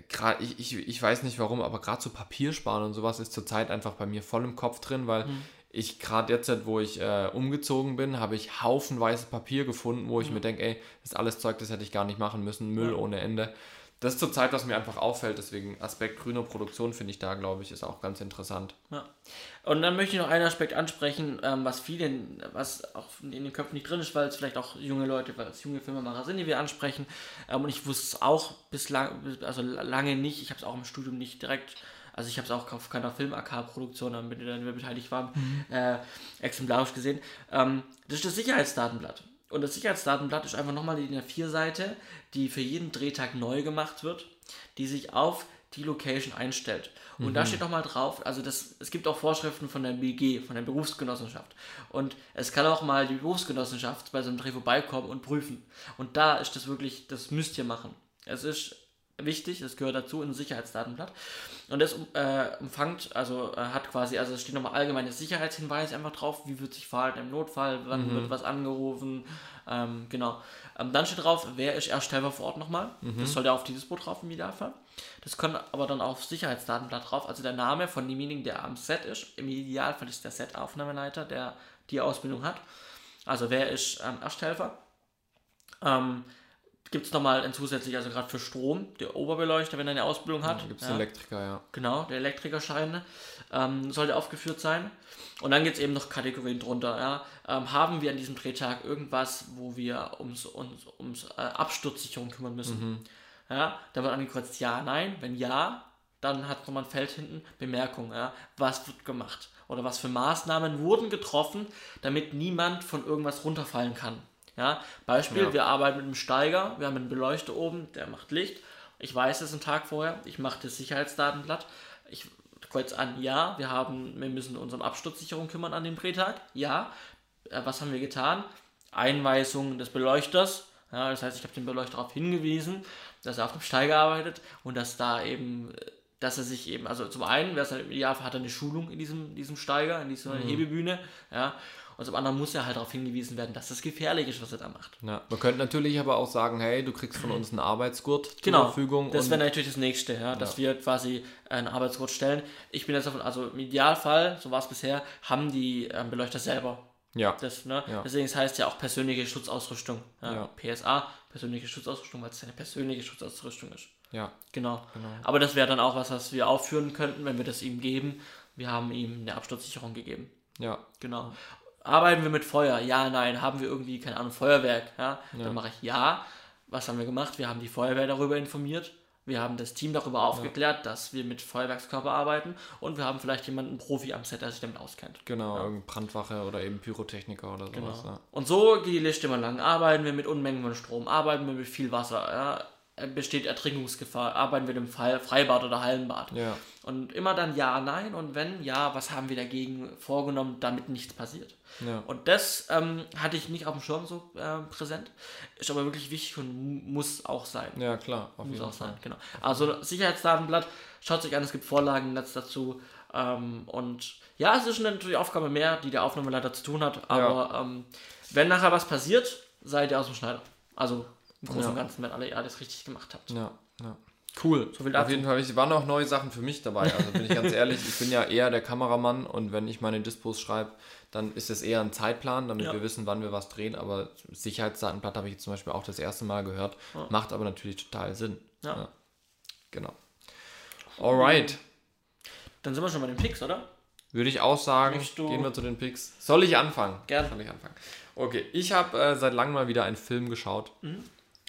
grad, ich, ich, ich weiß nicht warum, aber gerade so Papiersparen und sowas ist zurzeit einfach bei mir voll im Kopf drin, weil ich gerade jetzt, wo ich äh, umgezogen bin, habe ich haufenweise Papier gefunden, wo ich mir denke, ey, das ist alles Zeug, das hätte ich gar nicht machen müssen, Müll ohne Ende. Das ist zurzeit, was mir einfach auffällt, deswegen Aspekt grüner Produktion finde ich da, glaube ich, ist auch ganz interessant. Ja. Und dann möchte ich noch einen Aspekt ansprechen, ähm, was vielen, was auch in den Köpfen nicht drin ist, weil es vielleicht auch junge Leute, weil es junge Filmemacher sind, die wir ansprechen. Ähm, und ich wusste es auch bislang, bis- also lange nicht. Ich habe es auch im Studium nicht direkt. Also ich habe es auch auf keiner Film-AK-Produktion, an der wir beteiligt waren, äh, exemplarisch gesehen. Ähm, das ist das Sicherheitsdatenblatt. Und das Sicherheitsdatenblatt ist einfach nochmal die DIN A4-Seite, die für jeden Drehtag neu gemacht wird, die sich auf die Location einstellt. Und Mhm. da steht nochmal drauf, also das, es gibt auch Vorschriften von der BG, von der Berufsgenossenschaft. Und es kann auch mal die Berufsgenossenschaft bei so einem Dreh vorbeikommen und prüfen. Und da ist das wirklich, das müsst ihr machen. Es ist wichtig, es gehört dazu, ein Sicherheitsdatenblatt. Und das äh, umfangt, also äh, hat quasi, also es steht nochmal allgemeine Sicherheitshinweise einfach drauf, wie wird sich verhalten im Notfall, wann wird was angerufen, ähm, genau. Ähm, dann steht drauf, wer ist Ersteller vor Ort nochmal. Das soll ja auf dieses Boot drauf im Idealfall. Das kann aber dann auf Sicherheitsdatenblatt drauf, also der Name von demjenigen, der am Set ist. Im Idealfall ist der Set-Aufnahmeleiter, der die Ausbildung hat. Also wer ist ähm, Ersthelfer? Ähm, Gibt es nochmal ein zusätzlich, also gerade für Strom, der Oberbeleuchter, wenn er eine Ausbildung hat. Gibt es ja. Elektriker, ja. Genau, der Elektrikerschein ähm, sollte aufgeführt sein. Und dann gibt es eben noch Kategorien drunter. Ja. Ähm, haben wir an diesem Drehtag irgendwas, wo wir ums, uns, ums äh, Absturzsicherung kümmern müssen? Ja, da wird angekreuzt ja, nein. Wenn ja, dann hat nochmal ein Feld hinten Bemerkung. Ja. Was wird gemacht? Oder was für Maßnahmen wurden getroffen, damit niemand von irgendwas runterfallen kann? Ja. Beispiel, Ja. wir arbeiten mit einem Steiger, wir haben einen Beleuchter oben, der macht Licht. Ich weiß es einen Tag vorher, ich mache das Sicherheitsdatenblatt. Ich kreuz an, ja, wir haben, wir müssen uns um Absturzsicherung kümmern an dem Drehtag. Ja. Äh, was haben wir getan? Einweisung des Beleuchters. Ja, das heißt, ich habe den Beleuchter darauf hingewiesen, dass er auf dem Steiger arbeitet und dass da eben, äh, dass er sich eben, also zum einen, wer es halt im Idealfall hat er eine Schulung in diesem, diesem Steiger, in dieser Hebebühne, ja. Und zum anderen muss er halt darauf hingewiesen werden, dass das gefährlich ist, was er da macht. ja. Man könnte natürlich aber auch sagen, hey, du kriegst von uns einen Arbeitsgurt zur Genau, Verfügung. das wäre natürlich das nächste, ja, dass wir quasi einen Arbeitsgurt stellen. Ich bin jetzt davon, also im Idealfall, so war es bisher, haben die ähm, Beleuchter selber ja. das, ne? Ja. Deswegen es heißt ja auch persönliche Schutzausrüstung. Ja, Ja. PSA, persönliche Schutzausrüstung, weil es eine persönliche Schutzausrüstung ist. ja. Genau. Aber das wäre dann auch was, was wir aufführen könnten, wenn wir das ihm geben. Wir haben ihm eine Absturzsicherung gegeben. Ja. Genau. Arbeiten wir mit Feuer? Ja, nein. Haben wir irgendwie, keine Ahnung, Feuerwerk? Ja, dann mache ich ja. Was haben wir gemacht? Wir haben die Feuerwehr darüber informiert. Wir haben das Team darüber aufgeklärt, dass wir mit Feuerwerkskörper arbeiten und wir haben vielleicht jemanden Profi am Set, der sich damit auskennt. Genau, irgendein Brandwache oder eben Pyrotechniker oder sowas. Ja. Und so geht die Liste immer lang. Arbeiten wir mit Unmengen von Strom, arbeiten wir mit viel Wasser, ja? Besteht Ertrinkungsgefahr, arbeiten wir im Fall Freibad oder Hallenbad. Ja. Und immer dann ja, nein und wenn ja, was haben wir dagegen vorgenommen, damit nichts passiert. Ja. Und das ähm, hatte ich nicht auf dem Schirm so äh, präsent, ist aber wirklich wichtig und mu- muss auch sein. ja, klar, auf Muss jeden auch Fall. sein, genau. Also Sicherheitsdatenblatt, schaut sich an, es gibt Vorlagen im Netz dazu. Ähm, und ja, es ist natürlich Aufgabe mehr, die der Aufnahmeleiter zu tun hat. Aber ähm, wenn nachher was passiert, seid ihr aus dem Schneider. Also im Großen und Ja. Ganzen, wenn alle alles richtig gemacht habt. Ja, ja. Cool. So viel Auf jeden Fall, es waren auch neue Sachen für mich dabei. Also bin ich ganz ehrlich, ich bin ja eher der Kameramann und wenn ich meine Dispos schreibe, dann ist es eher ein Zeitplan, damit Ja. wir wissen, wann wir was drehen. Aber Sicherheitsdatenblatt habe ich jetzt zum Beispiel auch das erste Mal gehört. Macht aber natürlich total Sinn. Ja. Genau. Alright. Dann sind wir schon bei den Picks, oder? Würde ich auch sagen, gehen wir zu den Picks. Soll ich anfangen? Gern. Soll ich anfangen? Okay, ich habe äh, seit langem mal wieder einen Film geschaut.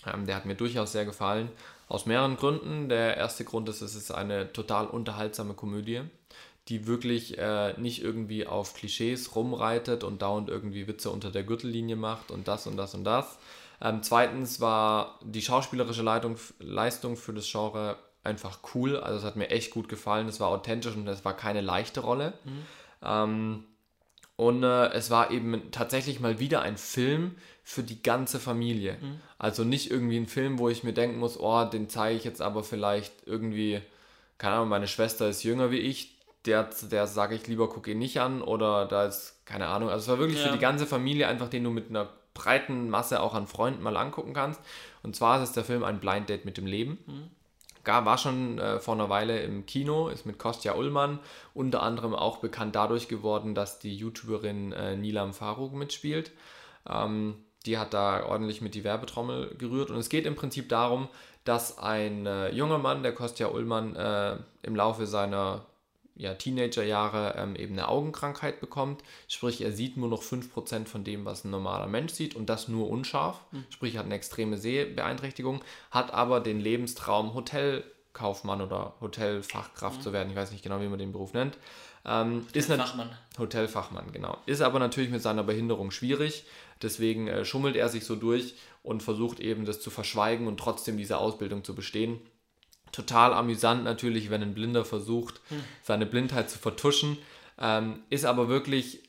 Ähm, der hat mir durchaus sehr gefallen. Aus mehreren Gründen. Der erste Grund ist, es ist eine total unterhaltsame Komödie, die wirklich äh, nicht irgendwie auf Klischees rumreitet und dauernd irgendwie Witze unter der Gürtellinie macht und das und das und das. Ähm, zweitens war die schauspielerische Leitung, Leistung für das Genre einfach cool. Also es hat mir echt gut gefallen. Es war authentisch und es war keine leichte Rolle. Ähm, und äh, es war eben tatsächlich mal wieder ein Film für die ganze Familie. Also nicht irgendwie ein Film, wo ich mir denken muss, oh, den zeige ich jetzt aber vielleicht irgendwie, keine Ahnung, meine Schwester ist jünger wie ich, der, der sage ich lieber, guck ihn nicht an oder da ist, keine Ahnung. Also es war wirklich Ja. für die ganze Familie einfach, den du mit einer breiten Masse auch an Freunden mal angucken kannst. Und zwar ist es der Film Ein Blind Date mit dem Leben. Gar, war schon äh, vor einer Weile im Kino, ist mit Kostja Ullmann unter anderem auch bekannt dadurch geworden, dass die YouTuberin äh, Nilam Faruk mitspielt. Ähm, die hat da ordentlich mit die Werbetrommel gerührt und es geht im Prinzip darum, dass ein äh, junger Mann, der Kostja Ullmann, äh, im Laufe seiner ja, Teenagerjahre ähm, eben eine Augenkrankheit bekommt. Sprich, er sieht nur noch 5% von dem, was ein normaler Mensch sieht und das nur unscharf. Sprich, hat eine extreme Sehbeeinträchtigung, hat aber den Lebenstraum Hotelkaufmann oder Hotelfachkraft zu werden. Ich weiß nicht genau, wie man den Beruf nennt. Ähm, ist nat- Fachmann. Hotelfachmann, genau. Ist aber natürlich mit seiner Behinderung schwierig. Deswegen äh, schummelt er sich so durch und versucht eben das zu verschweigen und trotzdem diese Ausbildung zu bestehen. Total amüsant natürlich, wenn ein Blinder versucht, seine Blindheit zu vertuschen. Ähm, ist aber wirklich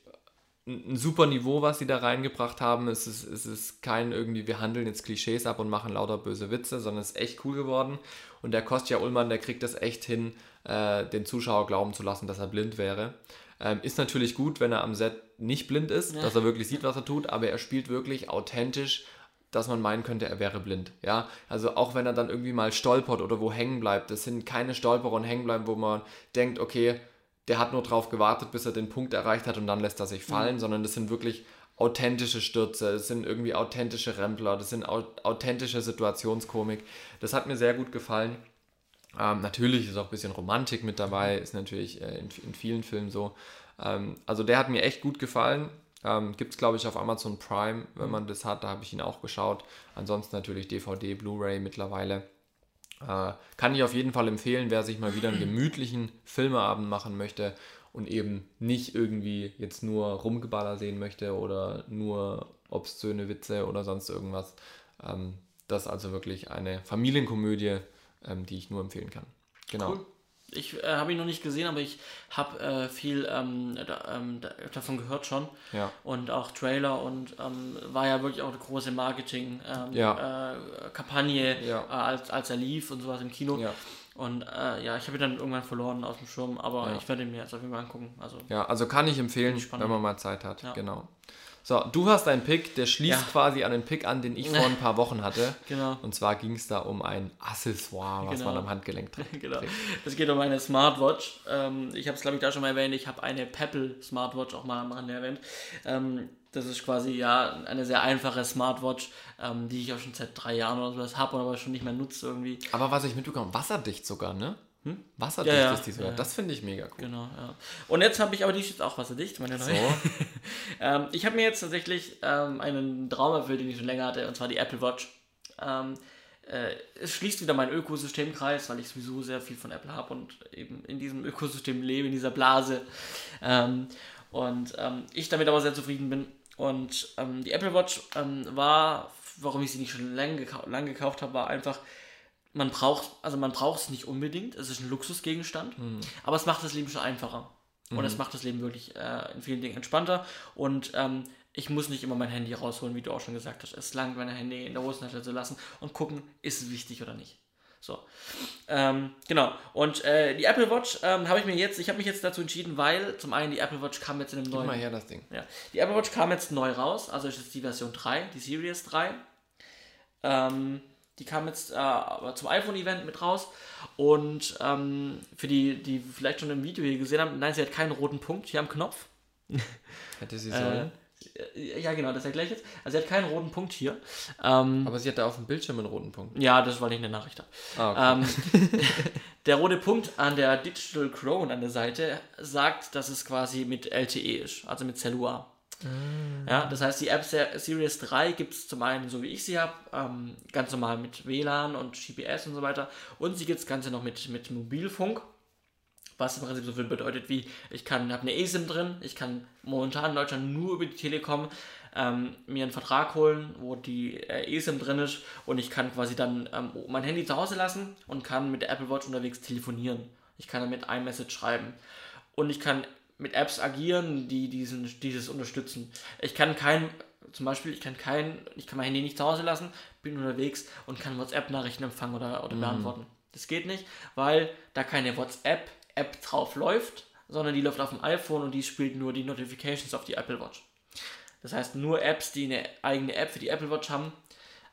ein super Niveau, was sie da reingebracht haben. Es ist, es ist kein irgendwie, wir handeln jetzt Klischees ab und machen lauter böse Witze, sondern es ist echt cool geworden. Und der Kostja Ullmann, der kriegt das echt hin, äh, den Zuschauer glauben zu lassen, dass er blind wäre. Ähm, ist natürlich gut, wenn er am Set nicht blind ist, ja. dass er wirklich sieht, was er tut, aber er spielt wirklich authentisch, dass man meinen könnte, er wäre blind. Ja, also auch wenn er dann irgendwie mal stolpert oder wo hängen bleibt, das sind keine Stolperer und hängen bleiben, wo man denkt, okay, der hat nur darauf gewartet, bis er den Punkt erreicht hat und dann lässt er sich fallen, mhm. sondern das sind wirklich authentische Stürze, das sind irgendwie authentische Rempler, das sind authentische Situationskomik. Das hat mir sehr gut gefallen. Ähm, natürlich ist auch ein bisschen Romantik mit dabei, ist natürlich äh, in, in, vielen Filmen so. Ähm, also der hat mir echt gut gefallen. Ähm, Gibt es, glaube ich, auf Amazon Prime, wenn mhm. man das hat, da habe ich ihn auch geschaut. Ansonsten natürlich DVD, Blu-ray mittlerweile. Äh, kann ich auf jeden Fall empfehlen, wer sich mal wieder einen gemütlichen Filmeabend machen möchte und eben nicht irgendwie jetzt nur Rumgeballer sehen möchte oder nur obszöne Witze oder sonst irgendwas. Ähm, das ist also wirklich eine Familienkomödie, ähm, die ich nur empfehlen kann. Genau. Cool. Ich äh, habe ihn noch nicht gesehen, aber ich habe äh, viel ähm, da, ähm, davon gehört schon. Ja. Und auch Trailer und ähm, war ja wirklich auch eine große Marketing-Kampagne, ähm, ja. äh, ja. Äh, als, als er lief und sowas im Kino. Und äh, ja, ich habe ihn dann irgendwann verloren aus dem Schirm, aber ich werde ihn mir jetzt auf jeden Fall angucken. Also, ja, also kann ich empfehlen, wenn man mal Zeit hat. Genau. So, du hast einen Pick, der schließt ja. quasi an den Pick an, den ich vor ein paar Wochen hatte. Genau. Und zwar ging es da um ein Accessoire, was genau. man am Handgelenk trägt. genau. Es geht um eine Smartwatch. Ähm, ich habe es, glaube ich, da schon mal erwähnt. Ich habe eine Pebble Smartwatch auch mal am Rande erwähnt. Ähm, das ist quasi ja eine sehr einfache Smartwatch, ähm, die ich auch schon seit drei Jahren oder sowas habe, aber schon nicht mehr nutze irgendwie. Aber was ich mitbekomme, wasserdicht sogar, ne? Hm? Wasserdicht ja, ja. ist die sogar. Ja, das finde ich mega cool. Genau, ja. Und jetzt habe ich, aber die ist jetzt auch wasserdicht, meine neue. So. ähm, ich habe mir jetzt tatsächlich ähm, einen Traum erfüllt, den ich schon länger hatte, und zwar die Apple Watch. Ähm, äh, es schließt wieder meinen Ökosystemkreis, weil ich sowieso sehr viel von Apple habe und eben in diesem Ökosystem lebe, in dieser Blase. Ähm, und ähm, ich damit aber sehr zufrieden bin. Und ähm, die Apple Watch war, warum ich sie nicht schon lange, gekau lang gekauft habe, war einfach, man braucht, also man braucht es nicht unbedingt, es ist ein Luxusgegenstand, mhm. aber es macht das Leben schon einfacher. Mhm. Und es macht das Leben wirklich äh, in vielen Dingen entspannter. Und ähm, ich muss nicht immer mein Handy rausholen, wie du auch schon gesagt hast. Es langt, mein Handy in der Hosentasche zu lassen und gucken, ist es wichtig oder nicht. So. Ähm, genau. Und äh, die Apple Watch ähm, habe ich mir jetzt, ich habe mich jetzt dazu entschieden, weil zum einen die Apple Watch kam jetzt in einem neuen. Gib mal her das Ding. Ja. Die Apple Watch kam jetzt neu raus, also ist jetzt die Version 3, die Series 3. Ähm, die kam jetzt äh, zum iPhone-Event mit raus. Und ähm, für die, die vielleicht schon im Video hier gesehen haben, nein, sie hat keinen roten Punkt hier am Knopf. Hätte sie sollen? Äh, ja, genau, das erkläre ich jetzt. Also sie hat keinen roten Punkt hier. Ähm, Aber sie hat da auf dem Bildschirm einen roten Punkt. Ja, das weil ich eine Nachricht habe. Ah, okay. ähm, der rote Punkt an der Digital Crown an der Seite sagt, dass es quasi mit LTE ist, also mit Cellular. Ja, das heißt, die App Series 3 gibt es zum einen, so wie ich sie habe, ähm, ganz normal mit WLAN und GPS und so weiter. Und sie gibt es Ganze noch mit, mit Mobilfunk. Was im Prinzip so viel bedeutet wie, ich kann, habe eine eSIM drin, ich kann momentan in Deutschland nur über die Telekom ähm, mir einen Vertrag holen, wo die äh, eSIM drin ist und ich kann quasi dann ähm, mein Handy zu Hause lassen und kann mit der Apple Watch unterwegs telefonieren. Ich kann damit iMessage schreiben. Und ich kann mit Apps agieren, die diesen, dieses unterstützen. Ich kann kein, zum Beispiel, ich kann kein, ich kann mein Handy nicht zu Hause lassen, bin unterwegs und kann WhatsApp-Nachrichten empfangen oder, oder mhm. beantworten. Das geht nicht, weil da keine WhatsApp-App drauf läuft, sondern die läuft auf dem iPhone und die spielt nur die Notifications auf die Apple Watch. Das heißt, nur Apps, die eine eigene App für die Apple Watch haben,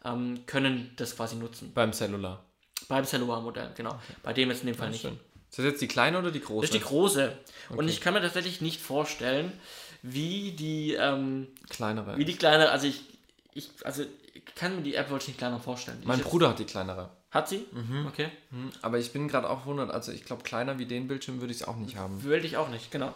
ähm, können das quasi nutzen. Beim Cellular. Beim Cellular-Modell, genau. Bei dem jetzt in dem Fall nicht. Schön. Ist das jetzt die kleine oder die große? Das ist die große. Okay. Und ich kann mir tatsächlich nicht vorstellen, wie die ähm, kleinere. Wie die kleinere, also ich, ich, also ich kann mir die Apple Watch nicht kleiner vorstellen. Die mein Bruder hat die kleinere. Hat sie? Mhm. Okay. Mhm. Aber ich bin gerade auch wundert, also ich glaube, kleiner wie den Bildschirm würde ich es auch nicht haben. Würde ich auch nicht, genau.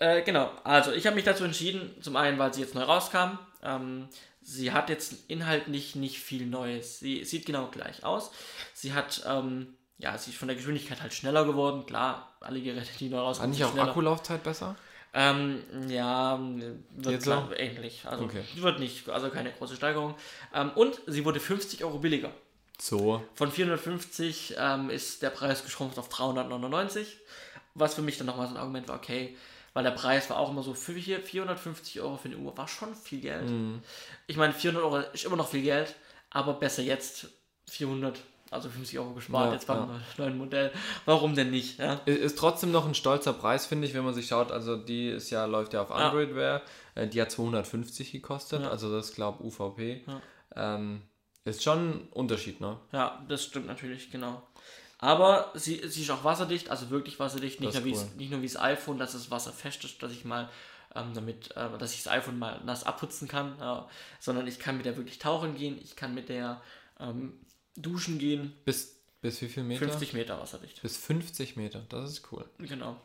Äh, genau, also ich habe mich dazu entschieden, zum einen, weil sie jetzt neu rauskam. Ähm, sie hat jetzt inhaltlich nicht viel Neues. Sie sieht genau gleich aus. Sie hat ähm, ja, sie ist von der Geschwindigkeit halt schneller geworden. Klar, alle Geräte, die neu rauskommen. War nicht auch schneller. Akkulaufzeit besser? Ähm, ja, wird glaub, ähnlich. Also okay. wird nicht, also keine große Steigerung. Ähm, und sie wurde 50 Euro billiger. So. Von 450 ähm, ist der Preis geschrumpft auf 399, was für mich dann nochmal so ein Argument war, okay, weil der Preis war auch immer so, für hier 450 Euro für eine Uhr war schon viel Geld. Ich meine, 400 Euro ist immer noch viel Geld, aber besser jetzt 400, also 50 Euro gespart, Ja, jetzt beim ja. neuen Modell. Warum denn nicht? Ja? Ist trotzdem noch ein stolzer Preis, finde ich, wenn man sich schaut. Also die ist ja, läuft ja auf Android-Wear. Äh, Die hat 250 gekostet, also das glaube UVP. Ja. Ähm, ist schon ein Unterschied, ne? Ja, das stimmt natürlich, genau. Aber sie, sie ist auch wasserdicht, also wirklich wasserdicht, nicht, nur, ist wie cool. nicht nur wie das iPhone, dass es wasserfest ist, dass ich mal ähm, damit, äh, dass ich das iPhone mal nass abputzen kann, sondern ich kann mit der wirklich tauchen gehen, ich kann mit der ähm, duschen gehen, Bis, bis wie viel Meter? 50 Meter wasserdicht. Bis 50 Meter, das ist cool. Genau.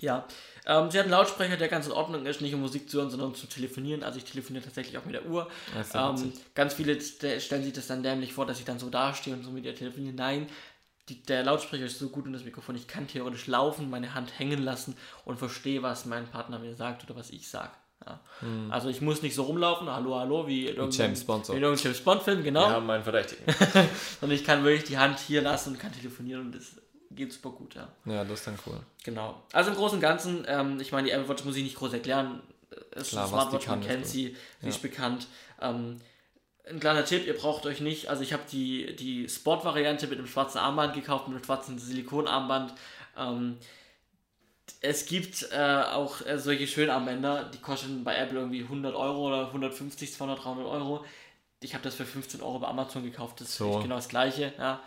Ja, ähm, sie hat einen Lautsprecher, der ganz in Ordnung ist, nicht um Musik zu hören, sondern um zu telefonieren. Also ich telefoniere tatsächlich auch mit der Uhr. Ähm, ganz viele st- stellen sich das dann dämlich vor, dass ich dann so dastehe und so mit ihr telefoniere. Nein, die, der Lautsprecher ist so gut und das Mikrofon, ich kann theoretisch laufen, meine Hand hängen lassen und verstehe, was mein Partner mir sagt oder was ich sage. Ja. Also ich muss nicht so rumlaufen, hallo, hallo, wie in irgendeinem- Hm. James Bond so. James Bond Film, genau. Ja, mein Verdächtigen. Sondern ich kann wirklich die Hand hier lassen und kann telefonieren und das geht super gut, ja. ja, das ist dann cool. Genau. Also im Großen und Ganzen, ähm, ich meine, die Apple Watch muss ich nicht groß erklären. Es ist Klar, eine Smartwatch, man kann, kennt sie, sie Ja. ist bekannt. Ähm, ein kleiner Tipp, ihr braucht euch nicht, also ich habe die, die Sport-Variante mit einem schwarzen Armband gekauft, mit einem schwarzen Silikonarmband. Ähm, es gibt äh, auch äh, solche Schönarmbänder, die kosten bei Apple irgendwie 100 Euro oder 150, 200, 300 Euro. Ich habe das für 15 Euro bei Amazon gekauft, das ist So. genau das gleiche. Ja.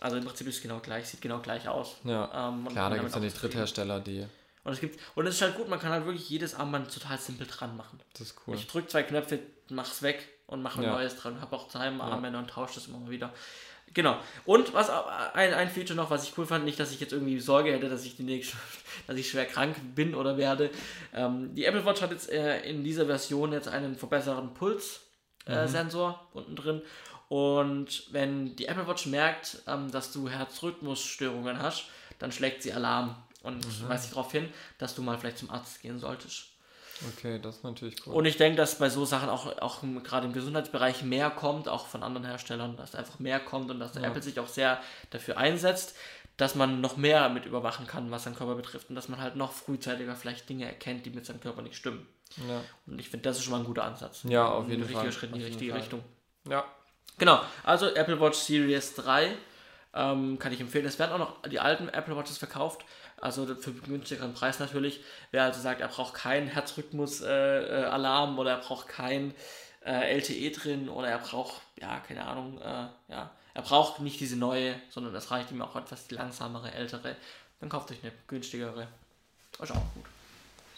Also im Prinzip ist es genau gleich, sieht genau gleich aus. Ja, Ähm, klar, da gibt es die zufrieden. Dritthersteller, die. Und es gibt und es ist halt gut, man kann halt wirklich jedes Armband total simpel dran machen. Das ist cool. Ich drücke zwei Knöpfe, mach's weg und mache ein Ja. neues dran. Habe auch daheim Armbänder und tausche das immer mal wieder. Genau. Und was auch- ein, ein Feature noch, was ich cool fand, nicht, dass ich jetzt irgendwie Sorge hätte, dass ich die nächste, dass ich schwer krank bin oder werde. Ähm, die Apple Watch hat jetzt äh, in dieser Version jetzt einen verbesserten Pulssensor äh, Sensor unten drin. Und wenn die Apple Watch merkt, ähm, dass du Herzrhythmusstörungen hast, dann schlägt sie Alarm und weist dich darauf hin, dass du mal vielleicht zum Arzt gehen solltest. Okay, das ist natürlich cool. Und ich denke, dass bei so Sachen auch, auch gerade im Gesundheitsbereich mehr kommt, auch von anderen Herstellern, dass einfach mehr kommt und dass der Apple sich auch sehr dafür einsetzt, dass man noch mehr mit überwachen kann, was seinen Körper betrifft und dass man halt noch frühzeitiger vielleicht Dinge erkennt, die mit seinem Körper nicht stimmen. ja. Und ich finde, das ist schon mal ein guter Ansatz. Ja, auf Ein jeden richtiger Fall. Schritt in die richtige Fall. Richtung. ja. Genau, also Apple Watch Series 3 ähm, kann ich empfehlen. Es werden auch noch die alten Apple Watches verkauft, also für günstigeren Preis natürlich. Wer also sagt, er braucht keinen Herzrhythmus-Alarm äh, Alarm oder er braucht kein äh, LTE drin oder er braucht, ja, keine Ahnung, äh, ja, er braucht nicht diese neue, sondern es reicht ihm auch etwas langsamere, ältere. Dann kauft euch eine günstigere. Ist auch gut.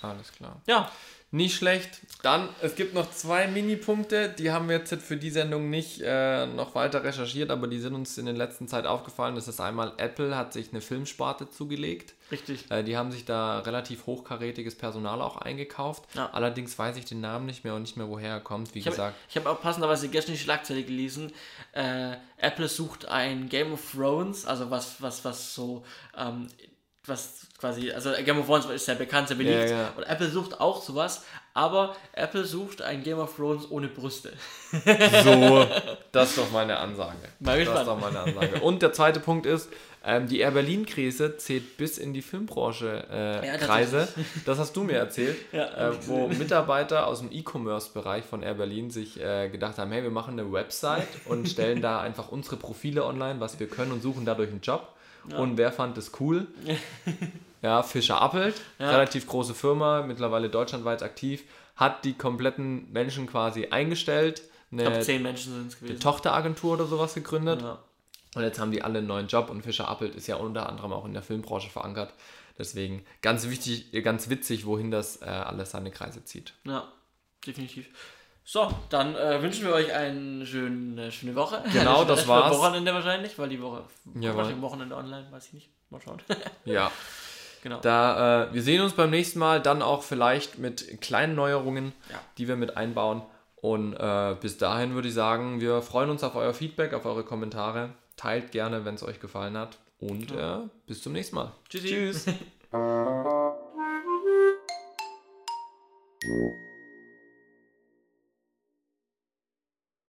Alles klar. Ja, Nicht schlecht. Dann, es gibt noch zwei Minipunkte, die haben wir jetzt für die Sendung nicht äh, noch weiter recherchiert, aber die sind uns in der letzten Zeit aufgefallen. Das ist einmal, Apple hat sich eine Filmsparte zugelegt. richtig. Äh, die haben sich da relativ hochkarätiges Personal auch eingekauft. Ja. Allerdings weiß ich den Namen nicht mehr und nicht mehr, woher er kommt. Wie Ich habe gesagt, hab auch passenderweise gestern die Schlagzeile gelesen. Äh, Apple sucht ein Game of Thrones, also was, was, was so, ähm, was quasi, also Game of Thrones ist sehr bekannt, sehr beliebt. Ja, ja. Und Apple sucht auch sowas, aber Apple sucht ein Game of Thrones ohne Brüste. so, das ist doch meine Ansage. Mal Das ist doch meine Ansage. Und der zweite Punkt ist, ähm, die Air Berlin-Krise zählt bis in die Filmbranche äh, Ja, Kreise. Das hast du mir erzählt, Ja, äh, wo Mitarbeiter aus dem E-Commerce-Bereich von Air Berlin sich äh, gedacht haben, hey, wir machen eine Website und stellen da einfach unsere Profile online, was wir können und suchen dadurch einen Job. Und wer fand das cool? Ja, Fischer Appelt, Ja. relativ große Firma, mittlerweile deutschlandweit aktiv, hat die kompletten Menschen quasi eingestellt, Ich glaube, eine zehn Menschen sind es gewesen. Tochteragentur oder sowas gegründet. Ja. Und jetzt haben die alle einen neuen Job und Fischer Appelt ist ja unter anderem auch in der Filmbranche verankert. Deswegen ganz wichtig, ganz witzig, wohin das äh, alles seine Kreise zieht. ja, definitiv. So, dann äh, wünschen wir euch eine schöne, schöne Woche. Genau, das war's. Wochenende wahrscheinlich, weil die Woche wahrscheinlich am Wochenende online, weiß ich nicht. Mal schauen. Ja, genau. da äh, wir sehen uns beim nächsten Mal dann auch vielleicht mit kleinen Neuerungen, Ja. die wir mit einbauen. Und äh, bis dahin würde ich sagen, wir freuen uns auf euer Feedback, auf eure Kommentare. Teilt gerne, wenn es euch gefallen hat. Und äh, bis zum nächsten Mal. Tschüssi. Tschüss.